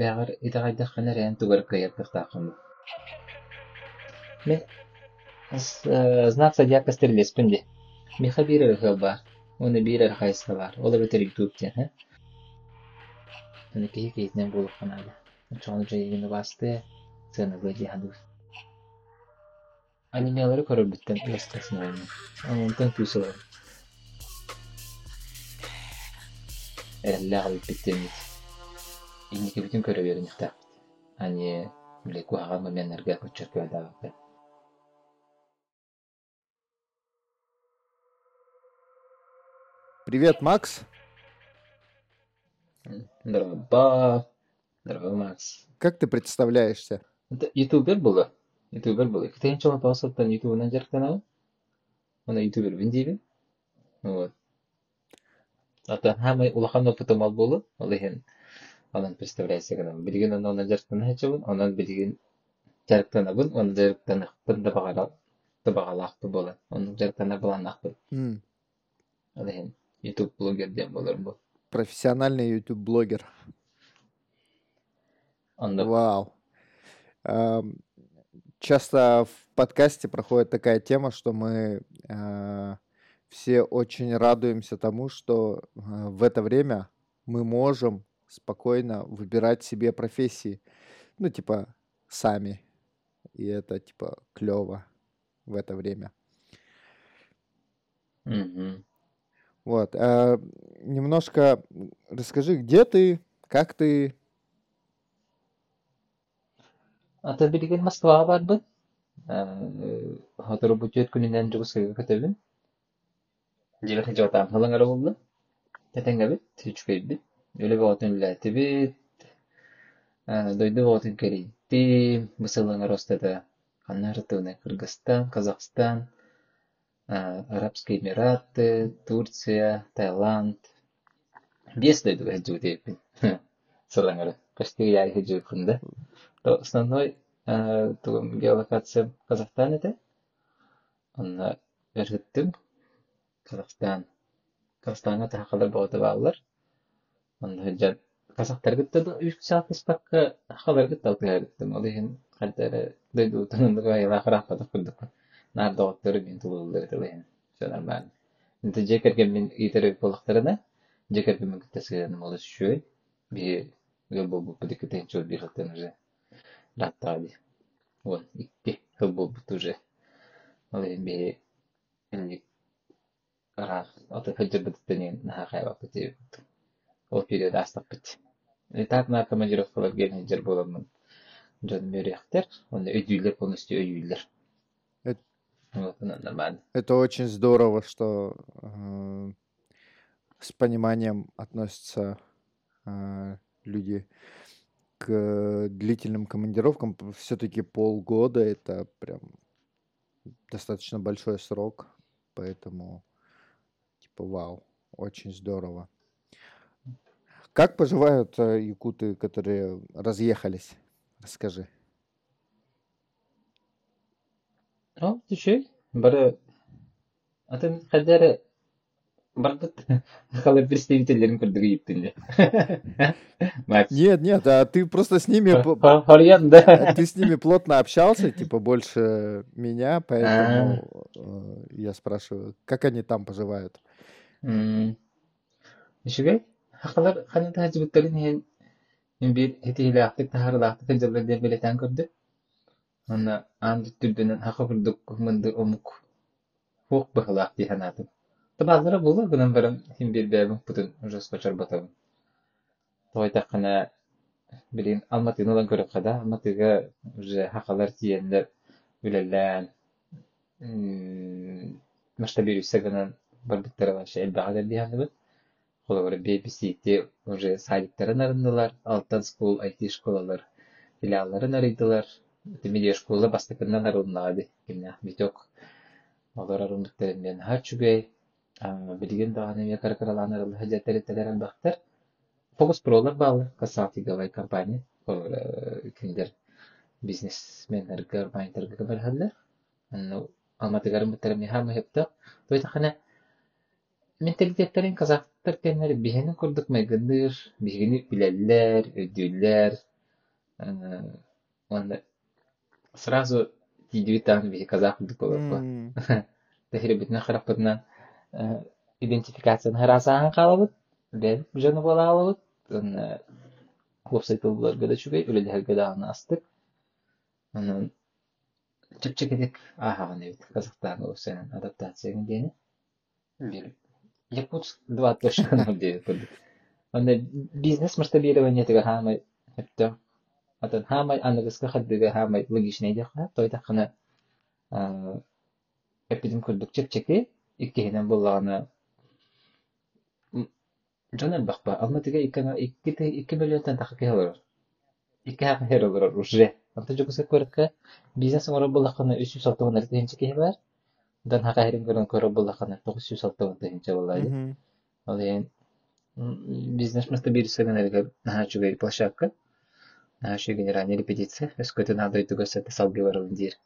бэҕэр итэҕэйдэх эрэээн тугар кыйарбыхтааххын Мен знак зодиака ди. Миха бирер хыл бар. Оны бирер хайса бар. Ола бетер ютуб тен, ха? Оны кихи кихитнен булып канады. Чону жайыгыны басты, бар. Әллә алып биттен бит. Инники бүтүн көрө берин ихтак. Ани, биле куаган моментлерге подчеркивать дагы. Привет, Макс. Здорово, здорово, Макс. Как ты представляешься? Это ютубер было? Ютубер было. Кто чего тосаттан ютубынан жарктанабы? Оны ютубер бин дейбин. Вот. Ата хамы улахан опытым ал болу. Ол ихен анан представляется гана. Билген анан жарктана хачабын, анан билген жарктанабын, оны жарктанакпын да багара да багалакпы болот. Оны жарктана буланакпын. М, Ол ихен ютуб блогер дем болор бу. Профессиональный YouTube-блогер. Анда Вау. Ам, Часто в подкасте проходит такая тема, что мы а, все очень радуемся тому, что а, в это время мы можем спокойно выбирать себе профессии. Ну, типа, сами. И это, типа, клево в это время. Мгм. Вот. а, Немножко расскажи, где ты, как ты. Ата билген Москвага барбын. Хотор бутет күнүнөн жугусайга кетебин. Жигер жотам хылыңара болду. Тетеңге бит, түчкөй бит. Өле ботун ләти бит. Дойду ботун керейти. Мысылыңа ростада Канартыны Кыргызстан, Казахстан, а, Арабские Эмираты, Турция, Таиланд. Бес дойду хэджу дейбин. Сылыңара. Почти я хэджу кында. То основной то геолокация Казахстан это. Он эргиттим Казахстан. Казахстанга тахалар боғды бағылар. Он хыджат Казахтар гитте да үш саат испакка халар гитте алты гайрыттым. Ол ихин хальтары дойду тынындыга айла хырақпады күрдік. Нар доғыттары мен тулылыр дылайын. Все нормально. Инте жекерген мен итерек болықтарына жекерген мен күттесгенім ол үшөй. Би гөбө бу педикетен чор bir хыттан уже. Ол. Ол период астық бит. Этап на командировкалар ген хыджыр боламын. Жон мөрехтер, оны өйдүйлер полностью өйдүйлер. Вот, это нормально. Это очень здорово, что э, с пониманием относятся э, люди к длительным командировкам. Все-таки полгода это прям достаточно большой срок, поэтому типа вау, очень здорово. Как поживают э, якуты, которые разъехались? Расскажи. О, ты че? Бары, атын хадары бардыт халар представительдерин көрдүгү иптинде. Макс. Нет, нет, а ты просто с ними Хорьян, да. Ты с ними плотно общался, типа больше меня, поэтому э, я спрашиваю, как они там поживают? Ишигай, хакалар ханын тахажибыттарын хен мен бир хетилаактык тахарлаактык жылы деп билетен көрдү. Аны анды түрдөнөн хака курдук мынды омук хук бахалаак ди ханатым. Табазара була гынан барам хим бир бәбин путун уже скочар батабын. Той такана билин Алматыны улан көрөп када, Алматыга уже хакалар тиендер үлелән. Масштабир үсәгәнән бар биттер ала шәй багада Холовары BBC-те уже садиктарын арындылар, Алтан скул, IT школалар, филиалларын арыйдылар. Медиа школа бастыкынан арылнады. Кимне биток. Олар арындыктарын мен har чүгәй. Билген даганы я каракаралан арылы хаҗәтләре теләр албактар. Фокус пролар балы, консалтинговая компания. Олар киндер бизнесменнер гарбайнтер габар хәлләр. Алматыгарын бітірімне хамы хепті. Той менталитеттерин казактар тенер биһини курдук майгындыр биһигини билэллэр өдүүллэр онда сразу тидибитан биһи казак курдук болорба тэхирибитине хараппытна идентификацияны харасаан каалабыт бен жону болаалабыт онна клубсайтылларга да чүгэй үлэлэхэргэ да аны астык онон чепчекедик ахаган эбит казактаан адаптацияга дени Якутск 2.0. Аны бизнес масштабирование тиге хамай хәтта Атан хамай аны гыска хәддеге хамай логичный дип хә тойда хына эпидем күрдүк чек чеки иккеһенен буллаганы жана бакпа алма тиге иккене икки икки миллиондан тахы кеһелер икки хакы херелер уже Антон Джокусек көрөткә бизнес ора буллакны 300 сатып алып, тегенче кеһелер. Дан хака херин көрөн көрө буллакана 960 тенче буллайды. мгм. Ал ен бизнес место бирсеген элге наха чугай площадка. Наша генеральная репетиция. Эскөтө надо итүгө сәтә салгы барыл дир.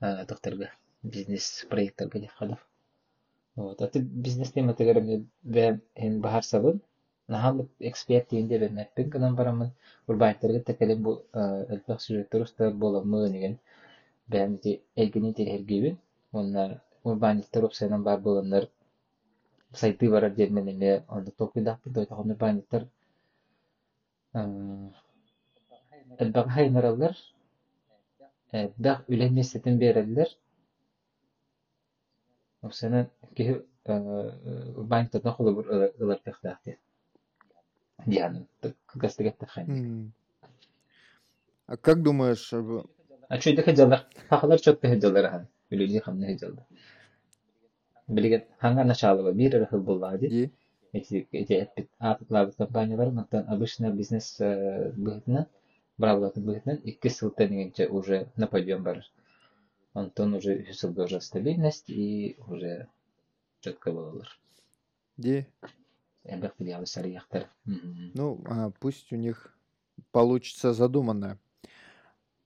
Докторга бизнес проекттарга деп хадав. Вот, аты бизнес тема тегерем бе эн бахар сабын. Нахал эксперт тиенде бе мәппин гынан барамын. Урбайттарга текелем бу элбек сюжеттер уста боламы деген. Ди элгини терергибин. Онна урбайттар опсайнан бар боландар сайты бар дерменеме онда токуйдак бу дойта хонор урбайттар элбек хайнаралар элбек үлемесетин берелер. Опсайнан киһи урбайттардан холы бур ылар тахтахты. Дианы гастыгатта хайн. М. А как думаешь, А чуй да хеджалар. Хахалар чотта хеджалар хан. Билиди хамна хеджалар. Билигет ханга началова бир рахыл буллади. и Эти эти эпит апыклар компаниялар мактан обычно бизнес быгытна бравлаты быгытнан икки сылта дегенче уже на подъем бар. Антон уже үч жылда уже стабильность и уже четко болалар. и Эбек филиалы сарыяктар. ну, а, пусть у них получится задуманное.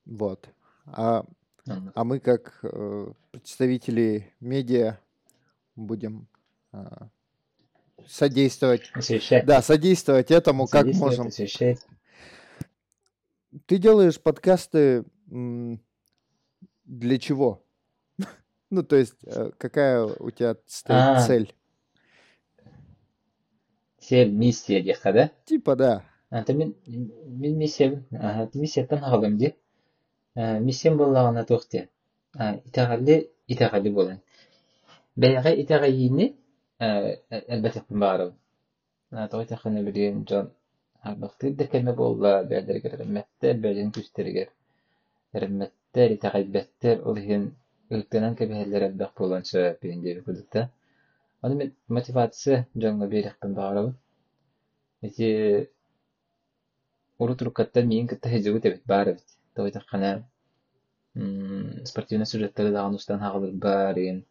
Вот. А, а мы как э, представители медиа будем а, содействовать, Освещать. да, содействовать этому как Содействовать, можем. Освещать. Ты делаешь подкасты для чего? Ну, то есть, э, какая у тебя стоит А. цель? Сел миссия да? Типа, да. Мен мен миссия ага миссияттан хагалым ди. Миссиям боллагана тохте. Итагалли итагалли болан. Бәяга итагайини әлбәттә баарым. Той таханы билген жон Албакты да кеме болла бәдергә рәмәттә бәден күстергә. Рәмәттә итагайбәттә ул һин өлкәнән кебәһәлләр әлбәк булганча бинде күлдә. Аны мен мотивация жонга берәкпен баарым. Эти урутуруккаттан миин кытта Той тахана спортивный сюжеттері даган устан хагалыр бар еген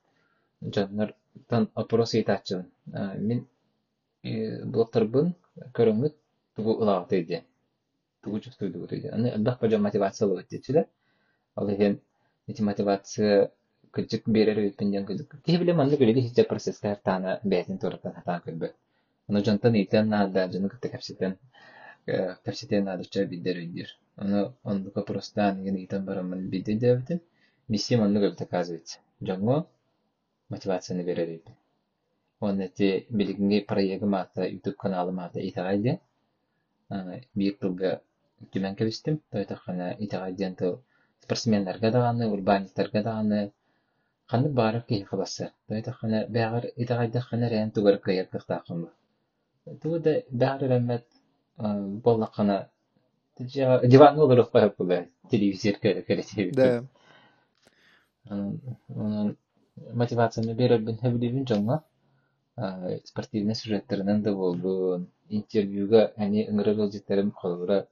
жоннор тан опрос ыйтааччын. Мен блоктарбын көрөңүт тугу ылагаты иде. Тугу чустуйдугу иде. Аны элбах бажа мотивациялы өттечиле. Ал еген эти мотивация кыджык берер өйпенден кыджык. Кихи биле манны көрели хиче процесстер тана бәтин тураттан хатан көлбө. Аны жонтан ыйтан нада жаны кытта капситен капситен надыча бидер өйдер. Аны ондука просто ген ыйтан барамын биде дебитин. Миссия манны көлбө доказывать. Жоңго мотивацияны берер өйпен. Он эти билигинги проекты мата YouTube каналы мата итагайде. Бир жылга түмән кебистим. Тойтахана итагайден тыл спортсменлерге даганы, урбанистлерге даганы ханны бары ки хабасы. Тойтахана бәгәр итагайда хана рән тугар кыяр кыхтакым. Туда бәгәр рәмәт боллакана диван olur коюп була телевизор керете. Да. Мотивацияны берер бин хәбилибин жоңга спортивный сюжеттеринен да болдун интервьюга ани ыңыры ылжыттерим холура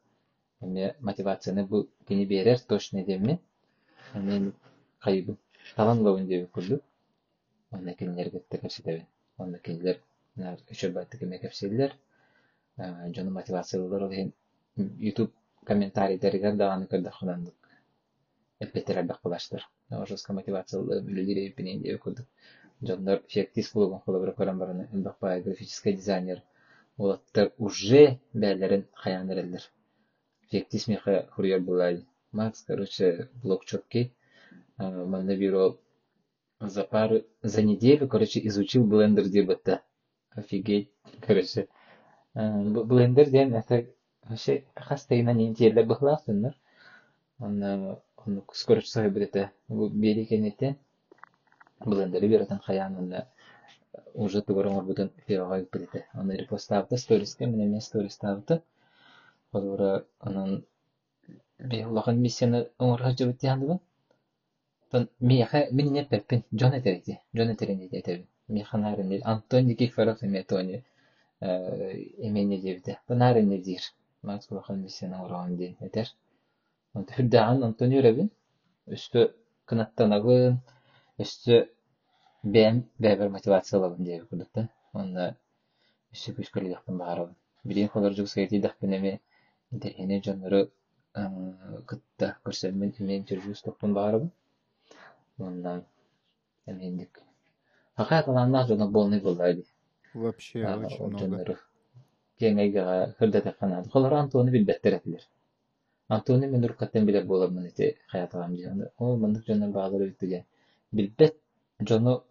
эме мотивацияны бу кини берер точно деме мен кайбы таланлабын деп курду онда кинилерге текерситебин онда кинилер үчөбатты кеме кепселер жону мотивациялар ол ютуб комментарийлерге даганы кырдахунандык элбеттер албак булаштыр жестко мотивациялы үлелер эпинен деп курдук Дьоннор фиактис булугун холобура көрөн бараны элбакпай графический дизайнер. Олаттар уже бээлерин хаяныреллер фиактис меха хуруяр булай макс короче блокчотки манна бюро за пару за неделю короче изучил блендер дебата офигеть короче. Блендер ден это вообще хастайна неделя бахласыннар онна онну скороч сайбрете бери кенете блендери беретен хаянында уже тугорongor бутун фирага бирете аны репостабыта сториске мене мен стористабыта олора анан биулахан миссияны оңорга жыбыт яндыбын тон миха мен не пеппин жон этерити жон этерин этеби миханарын антон никифоров эме тони. Эмени дебите панарын не дир. Макс улахан миссияны оңорган ден этер. Хүддаан Антонио Ревин үстө кынаттанабын үстө бэм бэбер мотивациялабын диэби курдукта онда үстө күскөлүяктан баарабын билин холор жуг сайти дахпинеме интерхене жоннору кытта көрсөмүн токтун баарабын онда эмендик булдайди. Вообще очень много. Кеңейге Антони билбеттер этилер. Антони мен уркаттан билер хаятагам дигенде. Ол мындык жонун баалары үттүге. Билбет жону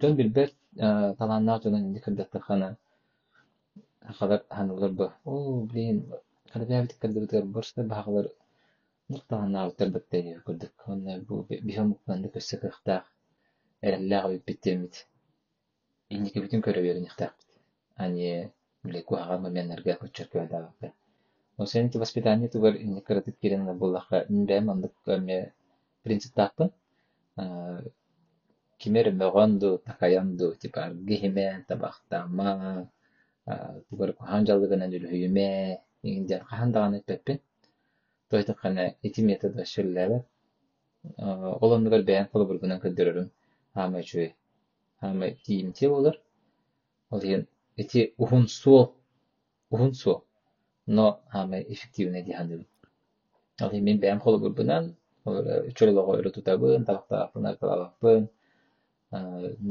жон билбет таланна хана. Халар ханулар бу. О, блин, кырдабя бит кырдабытыр борста багалар нукталанна утыр битте дип көрдүк. Онда бу биттемит. Инники бүтүн көрө берин ихтак. Ани биле куага менерге көчөркө дагы. Осенки воспитание тугар инникаратык кирен буллаха бэм андык ме принцип таппын. Кимер мөгөнду такаянду типа гихимен табахтама тугар ханжалыгына дүлхүйүме индер хандаган этпеппин. Тойты кана эти методы шилләбе. Олондугар бәян кылы бургунан көддөрөрүм. Хама Хама тиимте болар. Ол ен эти ухун су ухун су но ame эффективный диһаныбын. Ал мен бәм холы бурбунан чөлөгө койру тутабын, табактаапын, аркалаапын,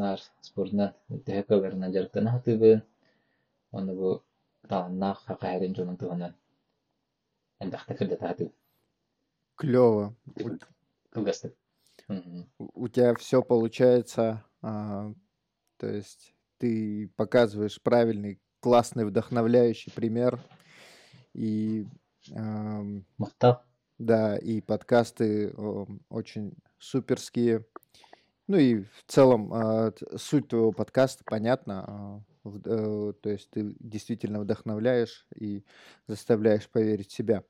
нар спортна тэхэкөлөрүнөн жарыктан хатыбын. Оны бу таланна хакайрын жонун туганан. Эндахта кырда татып. Клево. Кылгастык. У тебя все получается, а, то есть ты показываешь правильный, классный, вдохновляющий пример и Махтал. да, и подкасты очень суперские. Ну и в целом т- суть твоего подкаста понятна. а, э, То есть ты действительно вдохновляешь и заставляешь поверить в себя.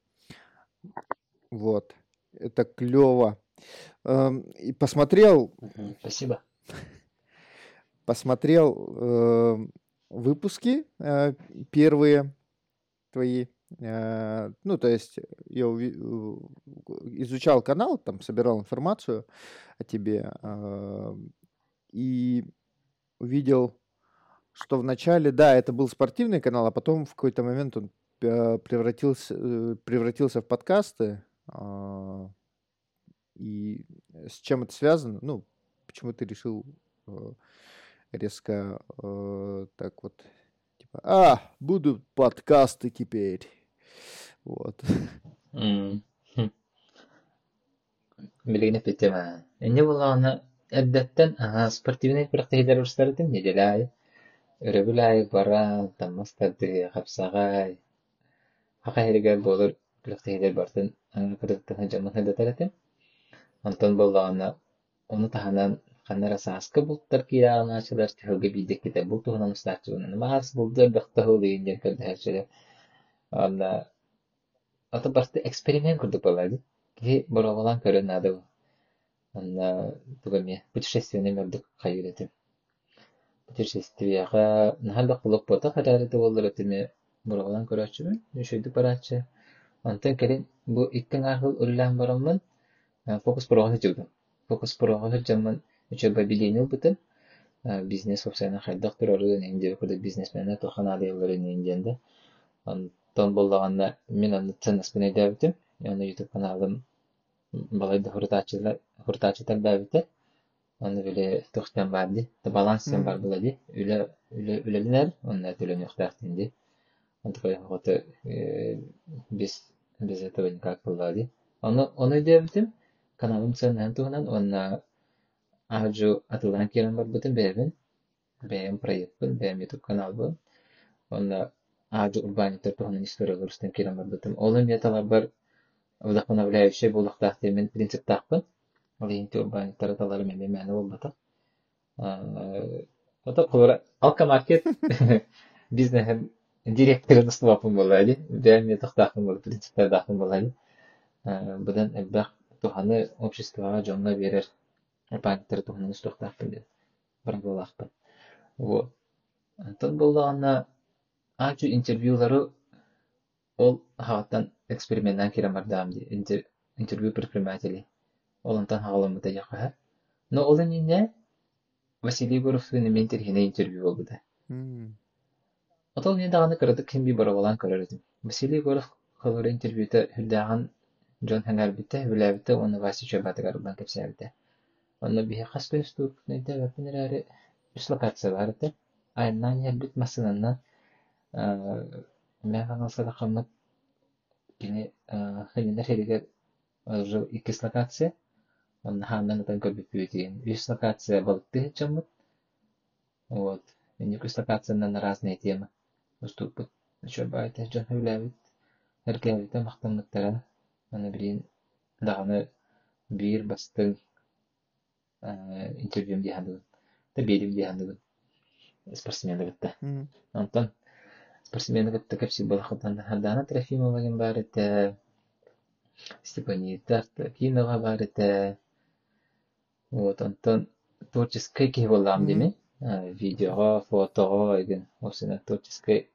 Вот. Это клево. И посмотрел. Спасибо. Посмотрел эм, выпуски э, первые твои. Э, Ну, то есть я у- изучал канал, там собирал информацию о тебе э, и увидел, что вначале, да, это был спортивный канал, а потом в какой-то момент он э, превратился, э, превратился в подкасты. а, И с чем это связано? Ну, почему ты решил э, резко э, так вот, типа, а, будут подкасты теперь. Вот. Хм. билгеләп әйтә Инде бул аны әдәттән спортивный практикалар үрсәрдем неделәй. Үрәбеләй бара, тамастады, хапсагай. Хакайрыга булыр практикалар бартын, аны кырыктан җамгыятьтә тәрәтем. Антон булганы, оны таһанан каннара сааска булттар кира аначылар төхөге бидек ките бул туһунан устачыбын. Маас булдар бахта хол дегендер кырдахачылар. Анда ата барты эксперимент курдук балады. Ки боровалан көрөн надо. Анда тугаме путешественный мөрдүк кайыретим. Путешествияга нахалда кулук бота харарыты болдыр этиме боровалан көрөчүмүн. Үшөйдү барачы. Антон керин бу иккен ахыл урлан барамын. Фокус программа жылдым. Фокус программа жаман үчө бабилени бутын. Бизнес собственно хайдак турары ненде курда бизнесмене тохана алыйлары ненденде. Антон боллаганда мен аны ценность менен дебитим. Яны YouTube каналым балайды дебите. Onu bile tuğtan vardı. Da balansyan var Мгм. buladı. Üle üle üleler. Onlar tülön yoktar dindi. Onu koy hotu biz biz этого никак бuladı. Onu onu dedim. Kanalım senden tuğunan ona aju atılan var bütün benim. Benim proyektüm, benim YouTube kanal bu. Onda урбанитер туһунан историялар үстен kiran var bütün. Бар вдохновляющий булактахты мен принцип тақпын. Ол инти урбанитер аталары мен мәне болбата. Ото кулара алка маркет бизнесем директоры дустуапын болады. Бәйме тахтахын бол принциптер дахын болады. Бұдан обществоға жонна берер урбанитер туһунан устуқтахпын деді. Бір болақпын. Вот. Тон болғанна ачу интервьюлары ол хағаттан эксперименттан кирен бардам ди интер- интервью предпринимателей олонтан хагаламыта жаққа но ол не Василий Горовтун мен терхине интервью болбуда М. отол не даганы кырдык ким би барабалан көрөрдүм Василий Горов кылыр интервьюта хүрдаган Джон Хангарбитте хүләбитте оны Васи улан кепсәбитте оны бихе кас көстүк нейте вепинерәре үс локация бар ите айнан ялбит масынанна мен аңалсада кыммыт кини хылинер херигер жыл иккис локация он хандан атан көрбүп бүтүн үс локация чаммыт вот мен иккис локациянан разные темы уступпут еще бир бастың интервьюм диһандыгын да берим диһандыгын спортсмендигитте М. Онтон спортсмендигитте кепси балахатан Хардана Трофимова ген бар ите Степанида Тартакинова бар ите вот онтон творческий ки болам деме видеого фотого еген осына творческий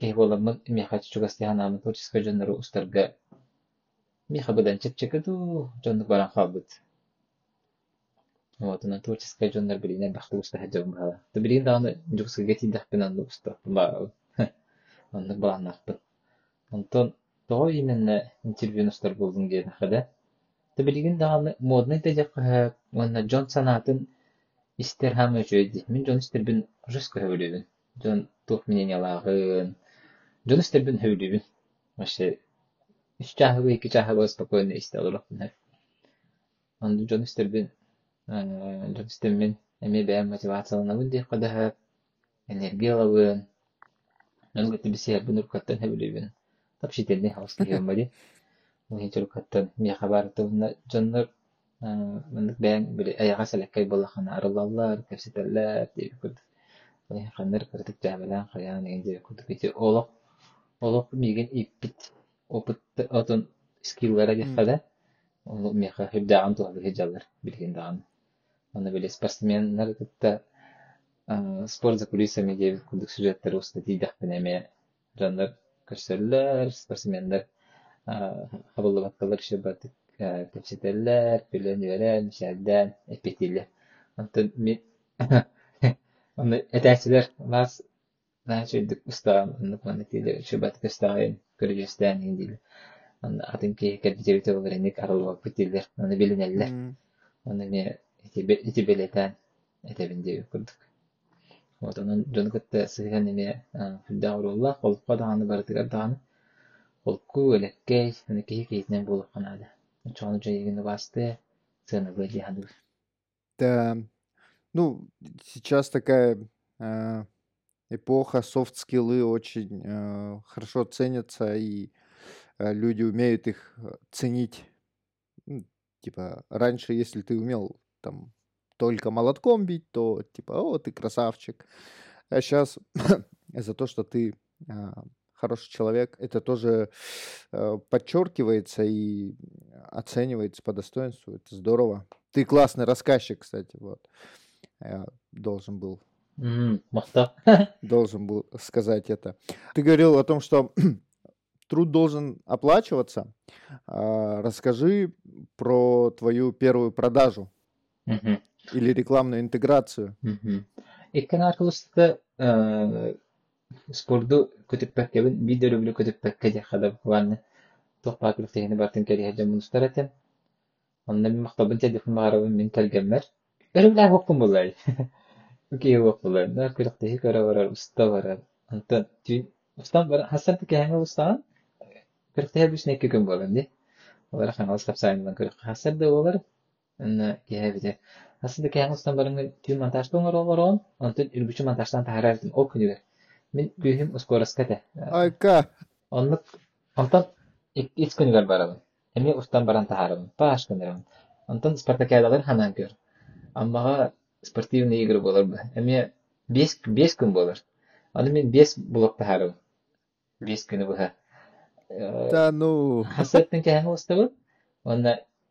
ки болам ми хочу чугасти ханамы творческий жанры устарга ми хабыдан чепчекеду жанры баран хабыт Вот, она творческая жанр билине бахты уста хаджам бала. То билин даны жукска гети дахпен анды уста. Ба. Анды балан ахпын. Онтон то именно интервью устар болдун ген хада. То билин даны модный тежек онна Джон санатын истер хам өчөйди. Мен Джон истер бин жеска хөйлөбүн. Джон тух мненияларын. Джон истер бин хөйлөбүн. Вообще үч чахы эки чахы спокойно истелер. Анды Джон истер бин Джонстеммен эми бэм мотивацияланабын диэк кадаһа энергиялабын өлгөтү бисиэр бун уркаттан хэбилибин тапшителни хаустыгаммади уһичер уркаттан мия хабартыбына дьоннор мындык бэң били аяга сэлэккэй боллахана арылаллар кэпситэллэр диэби курдук ханнар кырдык жаабалаан хаяан еген диэби курдук ити олох олох миген иппит опыт отон скиллара ол туһа билген даган Оны били спортсменнер кытта спорт за кулисами диэби курдук сюжеттер уста тиидахпин эме жандар көрсөллөр спортсмендер хабыллыбатталар шебатык кепсетеллер пиленүерен шәрдән эпетилер онтон ми оны этәчилер бас начойдук устаган онны планетилер шебатык устаган көрүжөстән индилер Аны атын ки кәдбитебите болар эник арылып битилер оны билинеллер М. оны ме эти билетен этебинде курдук. Вот онун жон кытта сыган эме фүддагырулла колукка даганы бардыгар даганы колку элеккей кихи кейтинен болуп канады чону жайыгыны басты сыны быди хадыр Да. Ну, сейчас такая э, эпоха, софт-скиллы очень э, хорошо ценятся, и э, люди умеют их ценить. Типа, раньше, если ты умел там только молотком бить, то типа, о, ты красавчик. А сейчас за то, что ты а, хороший человек, это тоже э, подчеркивается и оценивается по достоинству. Это здорово. Ты классный рассказчик, кстати, вот. Я должен был мактап должен был сказать это. Ты говорил о том, что труд должен оплачиваться. А, Расскажи про твою первую продажу или рекламную интеграцию. иккен аркылыста спорду көтүппеккебин видеолюблю көтүппекке дехада ванны тохпакылык тегини бартын кери хаджам мунустаратен онна ми мактабын телефон маарабын мен келгеммер Örümler hokkun bulay. Okey hok bulay. Da kırıktığı kara varar, usta varar. Anta tüy ustan bara hasan tike hanga ustan kırıktığı bir sneke gün bolan di. Olar kan alas kapsayından kırık. Hasar da olar. Anna ya bir de. Hasan tike hanga ustan barın tüy montaj donar olar on. Anta ülbüçü montajdan taharartın o gühüm uskoraskate. Айка. Онлук онтон ит күнүгөр барабын. Эми устан баран тахарабын. Баш күнүрөм. Онтон спартакиадалар ханан көр. Аммага спортивный игры болор бу. Эми 5 5 күн болор. Аны мен 5 блок. 5 күнү буха. Да ну.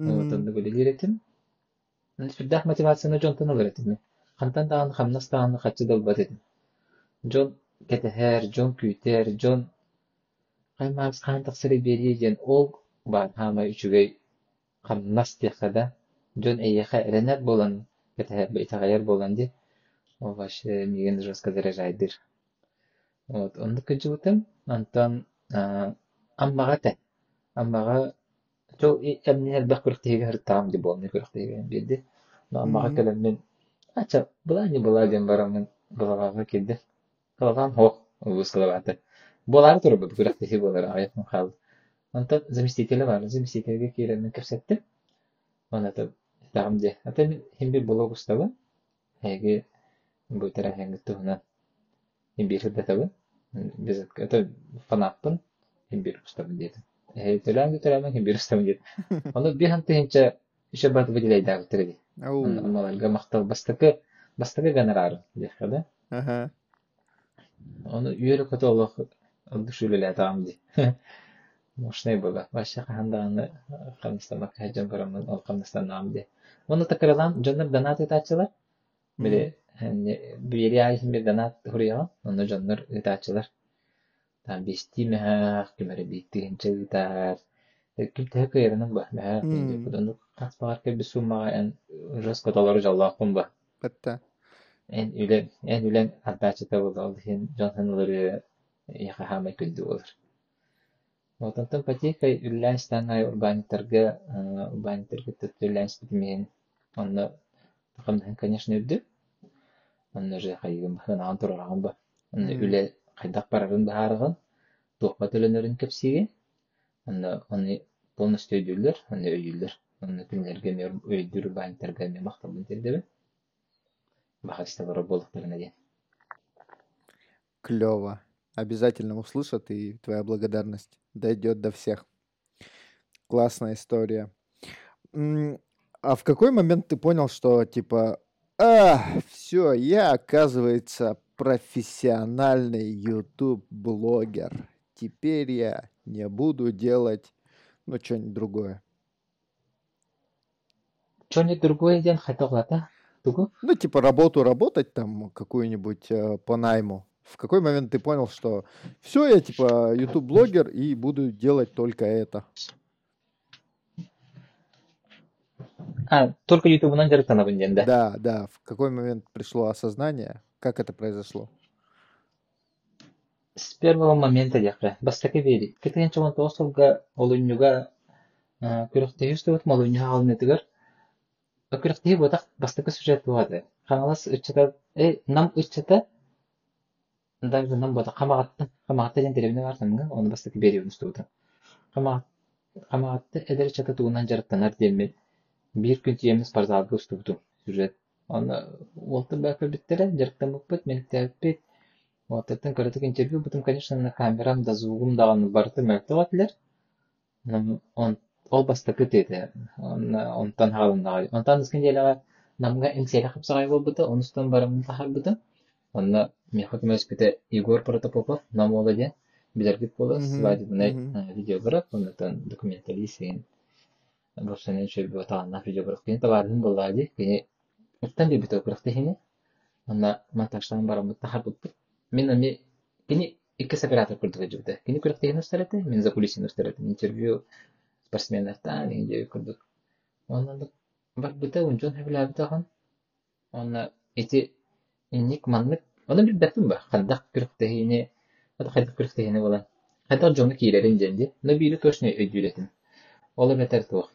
Онда биле диретим. Сүрдах мотивацияны жонтон алыретим. Хантан даган хамнас даган хачы долбат этим. Жон кетехер, жон күйтер, жон каймакс хантак сыры бери ден ол бар хама үчүгөй хамнас текада. Жон эйеха эренер болан, кетехер бейтагайер болан ди. Ваше миген жестко заряжайдыр. Вот, онды кыжыбытым, антан аммага те. Аммага Не була дем барам мен булага келди. Калган хок убус кылабаты. Болар турбу күрөктеге болар аяктын хал. Антан заместителе бар, заместителге келем мен көрсөттүм. Ана та тагым де. Ата мен хим бир блог устабы. Эге бу тара хәңге туна. Хим бир хәдәтәбе. Без это фанатпын. Хим бир устабы дедим. Төләңге төләмән хим бир устабы дедим. Оны bir hante hincha isha bat выделяй да тирди. Ау. Амаларга мактал бастыкы бастыкы гонорар дехада. Ага. Оны үйөрө котолох душулеле таамди. Мошнай була. Баша ханданы Камстан хаҗан барамын ал Камстан намди. Оны такралан жоннор донат этачылар. Бире бери айсын бир донат хурия. Оны жоннор этачылар. Там бести меха кемере битти hincha гитар. Ким тәһә кыйрының ба. Мм. буданы каспагар ке бисумага эн жас коталары жаллакын ба. Buldu. Oldu hen Johnson'ları yaha hamay küldü olur. Otantın pati kay ülen stanay urbanitarga, urbanitarga tuttu ülen spitmeyen. Onu takımdan, конечно. Onu же турарагын ба. Барарын баарыгын, тухпа төлөнөрүн кепсиге. Onu onu полностью өйдүлөр, onu өйүлөр. Onu күнлерге мер өйдүр банктарга мен мактабын тердебе. Бахаста болуктарына ден. Клево. Обязательно услышат, и твоя благодарность дойдет до всех. Классная история. А в какой момент ты понял, что типа, а, все, я, оказывается, профессиональный YouTube-блогер. Теперь я не буду делать, ну, что-нибудь другое. Что-нибудь другое ден хатоглата? Тугу? Ну, типа работу работать там какую-нибудь э, по найму. В какой момент ты понял, что все, я типа YouTube-блогер и буду делать только это? А, только ютубунан жарыктанабын ден да. Да, да. В какой момент пришло осознание? Как это произошло? С первого момента дяхра. Бастаки бери. Кетен чомон тоосолга олуньюга күрөктеги үстөбөт малунья алнетигер. Күрөктеги ботак бастаки сюжет буады. Каналас үччата, э, нам үччата даже нам бота камагатты, камагатты ден телебине барсамга, оны бастаки бери үстөбөт. Камагат камагатты эдер чата тугунан жарыктанар демет. Bir gün tiyemiz parzalga üstübüdüm süjet. Walter Becker bittere, жарыктан буппет, меніктер бит. Walter'тан көрөтүк интервью бутум, конечно, на камерам да звугум даганы барды мөктөп атылар. Он ол бастакы деди. Он онтан халында. Онтан искен делега намга эмселе хапсагай болбута, онустан барымын тахарбыта. Онна мехак мәспите Егор Протопопов, нам оладе. Билергит болы, Мгм, свадебный мгм. видео барак, онтан документалист деген. Бошсанен бу таанна видео барак. Кene табардын буллады. Кene Уттан бир бит окурактыхини. Онна монтажтан барамыт тахар бутпут. Мен. Онна бир бәтүм ба. Хандак курактыхини. Ата хайдак курактыхини бола. Хайдак жоны кийлерин женди. Но бири көшне өйдүлетин. Олар бетер туох.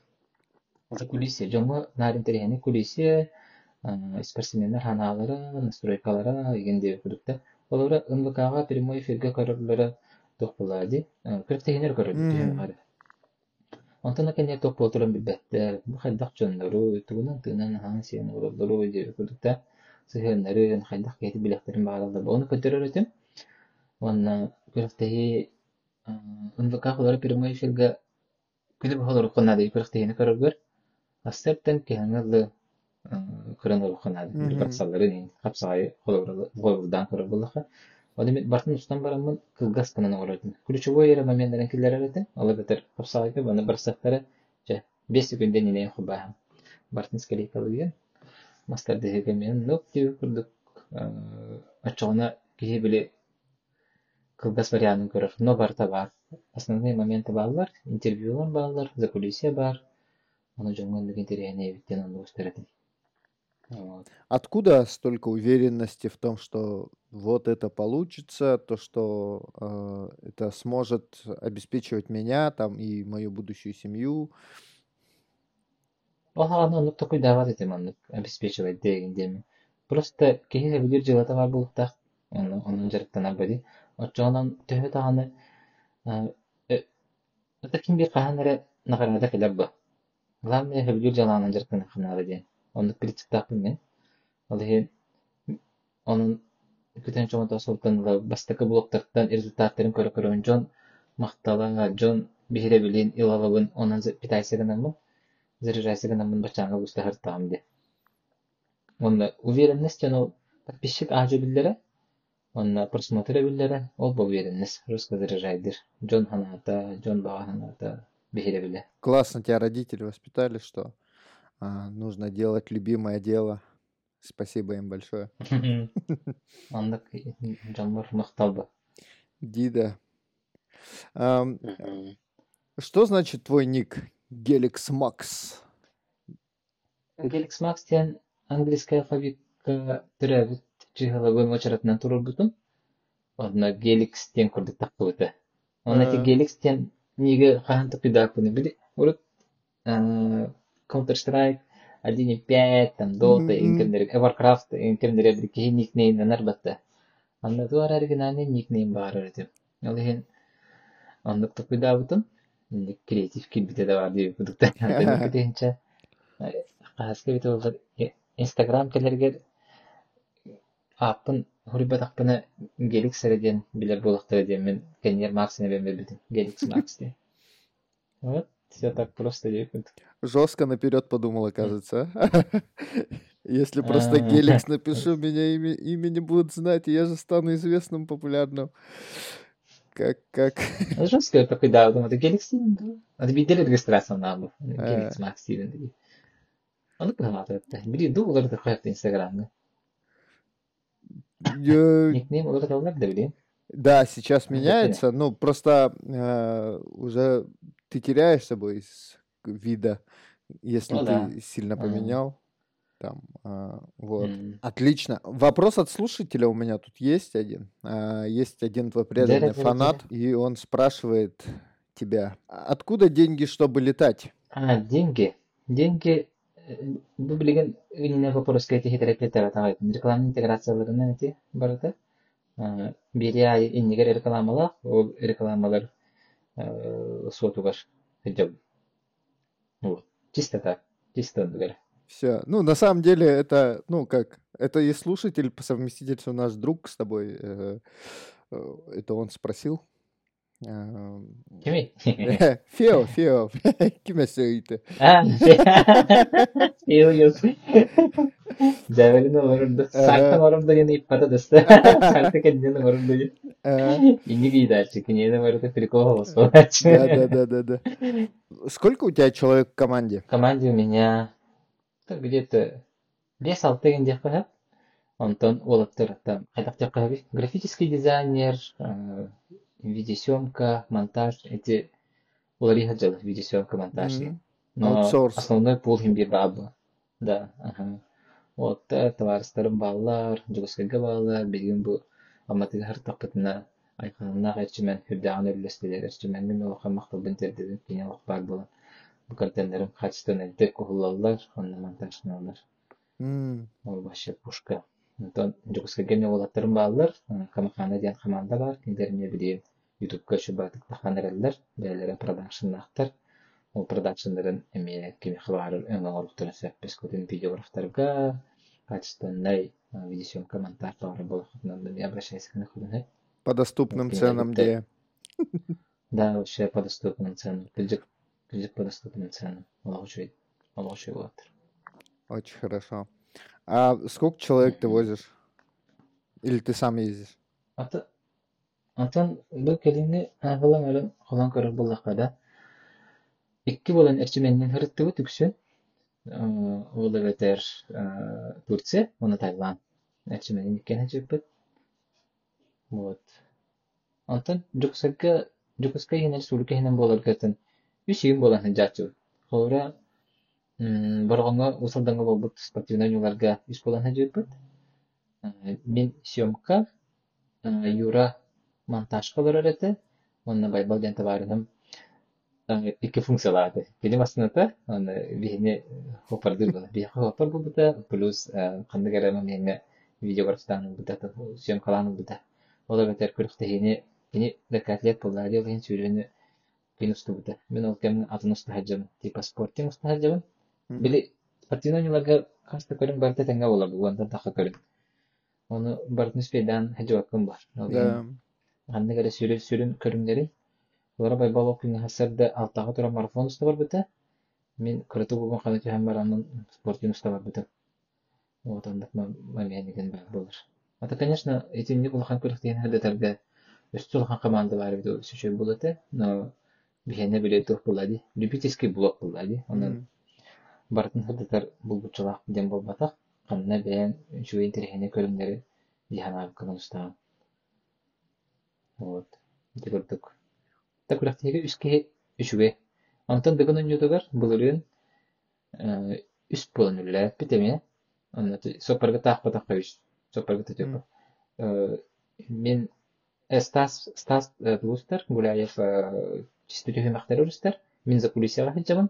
За кулисия. Жоңго нарин терехини кулисия спортсмендер ханаалары, настройкалара егенде курдукта. Олара ынбыкага прямой эфирге көрөрлөрө тох булады. Кыртыгынер көрөрлөр бары. Онтон кенне тох болтуран билбетте. Бу хайдак тугунан курдукта. Сыһыннарын хайдак кети билектерин. Оны көтөрөр. Онна олар прямой эфирге күлүп. Астертен кырын урухана Мгм. баксалары нин капсагай холордан көрөр булаха. Оди мен бартын устан барамын кылгас кынан оройдун. Ключевой эре моменттен киллер эрете. Алар бетер капсагайга баны бар сактары же 5 секунден нене хубаха. Бартын скелет калыгын. Мастер деге мен нок дип курдук. Ачуна кие биле кылгас вариантын көрөр. Но барта бар. Основные моменты баллар, интервьюлар баллар, закулисия бар. Аны жоңгон деген терехне биттен аны. Вот. Откуда столько уверенности в том, что вот это получится, то, что э, это сможет обеспечивать меня там и мою будущую семью? Оха, ну, такой давать этим он обеспечивать дегендеми. Просто кеһи бир жылата бар булуктак, оны онун жарыктана бери. Очонон төһө таганы это ким бир каханара нагарада келебба. Главное хебир жаланан жарыктана ханара ден. Оны критиктап мен. Ал хен onun күтен чоңо тосултан бастакы блоктардан результаттарын көрө көрөн жон мактала жон бихире билин илалабын онан питайсыгынамын заряжайсыгынамын бачаңа густа хартам де. Он уверенность он подписчик ол бу уверенность русска заряжайдыр жон ханата жон бага. Классно тебя родители воспитали, что нужно делать любимое дело. Спасибо им большое. Андык жонлор макталды. Дида. Ам, что значит твой ник? Геликс Макс. Геликс Макс тен английский алфавитка түрәбит чихалагын очаратынан турur бутун. Одна Геликс тен курдук таккыбыты. Оны ти А. Геликс тен ниге хантык пидакуны били. Урут Counter Strike 1.5 там Dota инкемдер Warcraft инкемдер бир ки никнейм нарбатта. Анда туар оригинальный никнейм бар өтүп. Ал хен андык тупида бутун. Креатив килбите да бар кудукта. Анда кетенче Хаска бит ол Инстаграм келерге аппын хурибат аппына Геликс середен билер болуктар дем мен кенер Максина бен бедим. Геликс Макс де. Вот, все так просто деп Жестко наперед подумал, кажется. Если просто А. Геликс напишу, меня имя, имя не будут знать, и я же стану известным, популярным. Как, как... Жестко такой, да, думаю, это Геликс Стивен, да. Это бидели регистрация на был. Геликс Макс Стивен. dedi. Onu kullanmadı. Biri de olur da koyup Instagram'da. Э, Никнейм olur da bileyim. Да, сейчас Ну, меняется, ну, просто э, уже ты теряешь собой из вида, если Ну ты да. сильно поменял. Там, а, вот. М. Отлично. Вопрос от слушателя у меня тут есть один. А, Есть один твой преданный давайте. фанат, и он спрашивает тебя, откуда деньги, чтобы летать? А, деньги. Деньги bu bilgen ünlü вопрос кайты хитрепетер атагай. Реклама интеграцияларынан эти барыты. Бери ай иннигер рекламалар, э, сотугар хиджаб. Вот. Чисто так. Чисто говоря. Все. Ну, на самом деле, это, ну, как, это и слушатель по совместительству наш друг с тобой. э, э, Это он спросил. А, Kimi? Фео, Фео, кime söyledi? Ha, şey yok. Devletin orada, sarkan orada yine ipata desta. Sarkan kendine orada. А, Inni bir daha çıkın, yine orada прикол голосовать. Да, да, да, да, да. Сколько у тебя человек в команде? В команде у меня так, где-то бес алты ген диэхэ хэп онтон уолаттар там хайдах диэхэ хэби графический дизайнер э, видеосъемка монтаж эти улари хаджалы видеосъемка монтаж но Аутсорс. основной пул хим бир баабы да ага. Вот товарыстарым баалар жугускайга баалар билген бу амматыга хартакпытына айханына эрчимен хүрдаган өллестелер эрчимен мен олоха макталбын тердебин кине олох бар болан бу контейнерим качественно элдек кухулаллар онна монтажналар М, ол вообще пушка. Онтон жугускайга не олаттарым баалар камахана диэн команда бар киндерине билиим ютубка шубатык таханереллер бээлере продакшннахтар ол продакшнларын эме кими хабарыр өңөңөрүктөрүн сэппес көтүн видеографтарга качественный а, видеосъемка монтаж баары болохутунан не обращайся к нахудун По доступным ценам где? да вообще по доступным ценам кылжык кылжык по доступным ценам олоочуй олоочуй болоптур Очень хорошо. А сколько человек ты возишь? Или ты сам ездишь? Ата бу келини агылан өлөн холон көрөр буллакада икки болан эрчименнин хырыттыбы түксүн. Ол эбетер Турция оны Таиланд эрчименин иккен жыппыт вот. Антон болар болан хора боргонго усалданга болбут спортивный юларга үс болан жыппыт мен съемка юра монтаж кылыр эте онна байбал ден табарыным икки функцияларды. Билим астыната аны бихине хопардыр бу бихи хопар бу бута плюс кандай керема меме видеографтан бута съемкаланы бута ола бетер күрөхтө хини кини декатлет ол хин сүрүнү кин усту бута мен ол кемин атын усту хаджам типа спортин усту хаджам Мгм. Били спортивный юларга каста көрүн барда тенге бола бу ондан таха көрүн оны бартын спейдан хаджабаккын бар. Анда гәрә сүрен сүрен көрүмнәре. Олар бай бала күн хәсәрдә алтага тора марафон уста бар бите. Мин кырыту булган ханаты һәм бар анын спортын уста бар бите. Вот анда мәмәнеген бар булыр. Ата, конечно, эти не булган хан көрөк дигән хәдә тәргә өстүл хан команда бар бит сөче булаты, но бихәне биле тух булади. Любительский блок булади. Онан М, бартын хәдәтәр булгучылак дигән булбата. Канна бәян жуен терәһенә көрүмнәре дихана кылын уста. Вот. Дигөрдүк. Та күрәктәге үскә үчүгә. Антон дигән өньютугар булырын э үс полон үллә битеме. Сопарга тахпа үс. Сопарга тәтеп. Э мен Стас Стас Блустер Гуляев мактарыстар. Мен за хәҗәбен.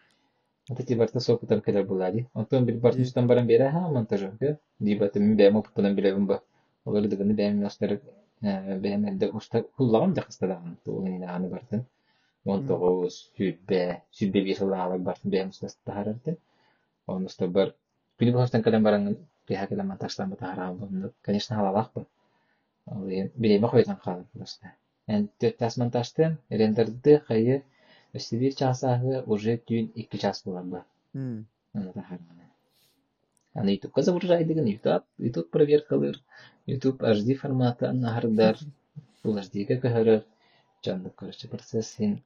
Кадar булады. Антон бир барта Ди. үстән баран бере һәм монтажга. Дибаты мин бәм опытынан билебем ба. Олар дигәне бәм ястар бәм әдә уста куллаган да кыстадан. Тугын аны бартын. 19 сүббе, сүббе бир жыллар бартын бәм уста тахарырды. Он уста бар. Били баштан кадан баран. Конечно, халалак ба. Ол билеме койган калыр просто. Эн төттәс монтажды, рендерды, хайы Өсті бир часағы уже түйін 2 час болады. М, Аны YouTube-ка загружайдыгын, YouTube, YouTube проверкалыр, YouTube HD форматы аннахардар, Full HD-га көһөрөр, жанды көрүчү процесс син.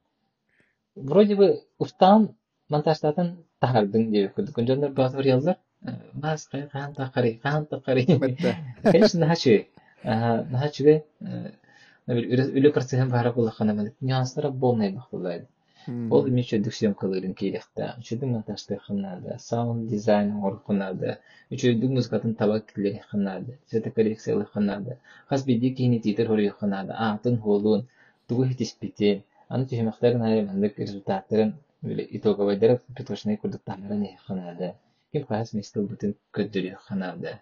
Вроде бы устан монтажтатын тахардың деп көрдүк. Жондар базар ялдар. Кай кан тахари, кан тахари. Конечно, нахачы. Үлі процессын бара булахана мен нюанстары болмай бахылайды. Ол эми үчөдүк съемкаларын кейлекте, үчөдүк монтажды ханады, саунд дизайн орхунады, үчөдүк музыкатын табак килери ханады, цвета коррекциялы ханады, хас биди кини титер хори ханады, атын холун, тугу хитиспитен, аны түймөктөрүн аймандык результаттарын böyle итоговойдер петошный курдук тамара не ханады. Ким хас местел бутын көддүрү ханады.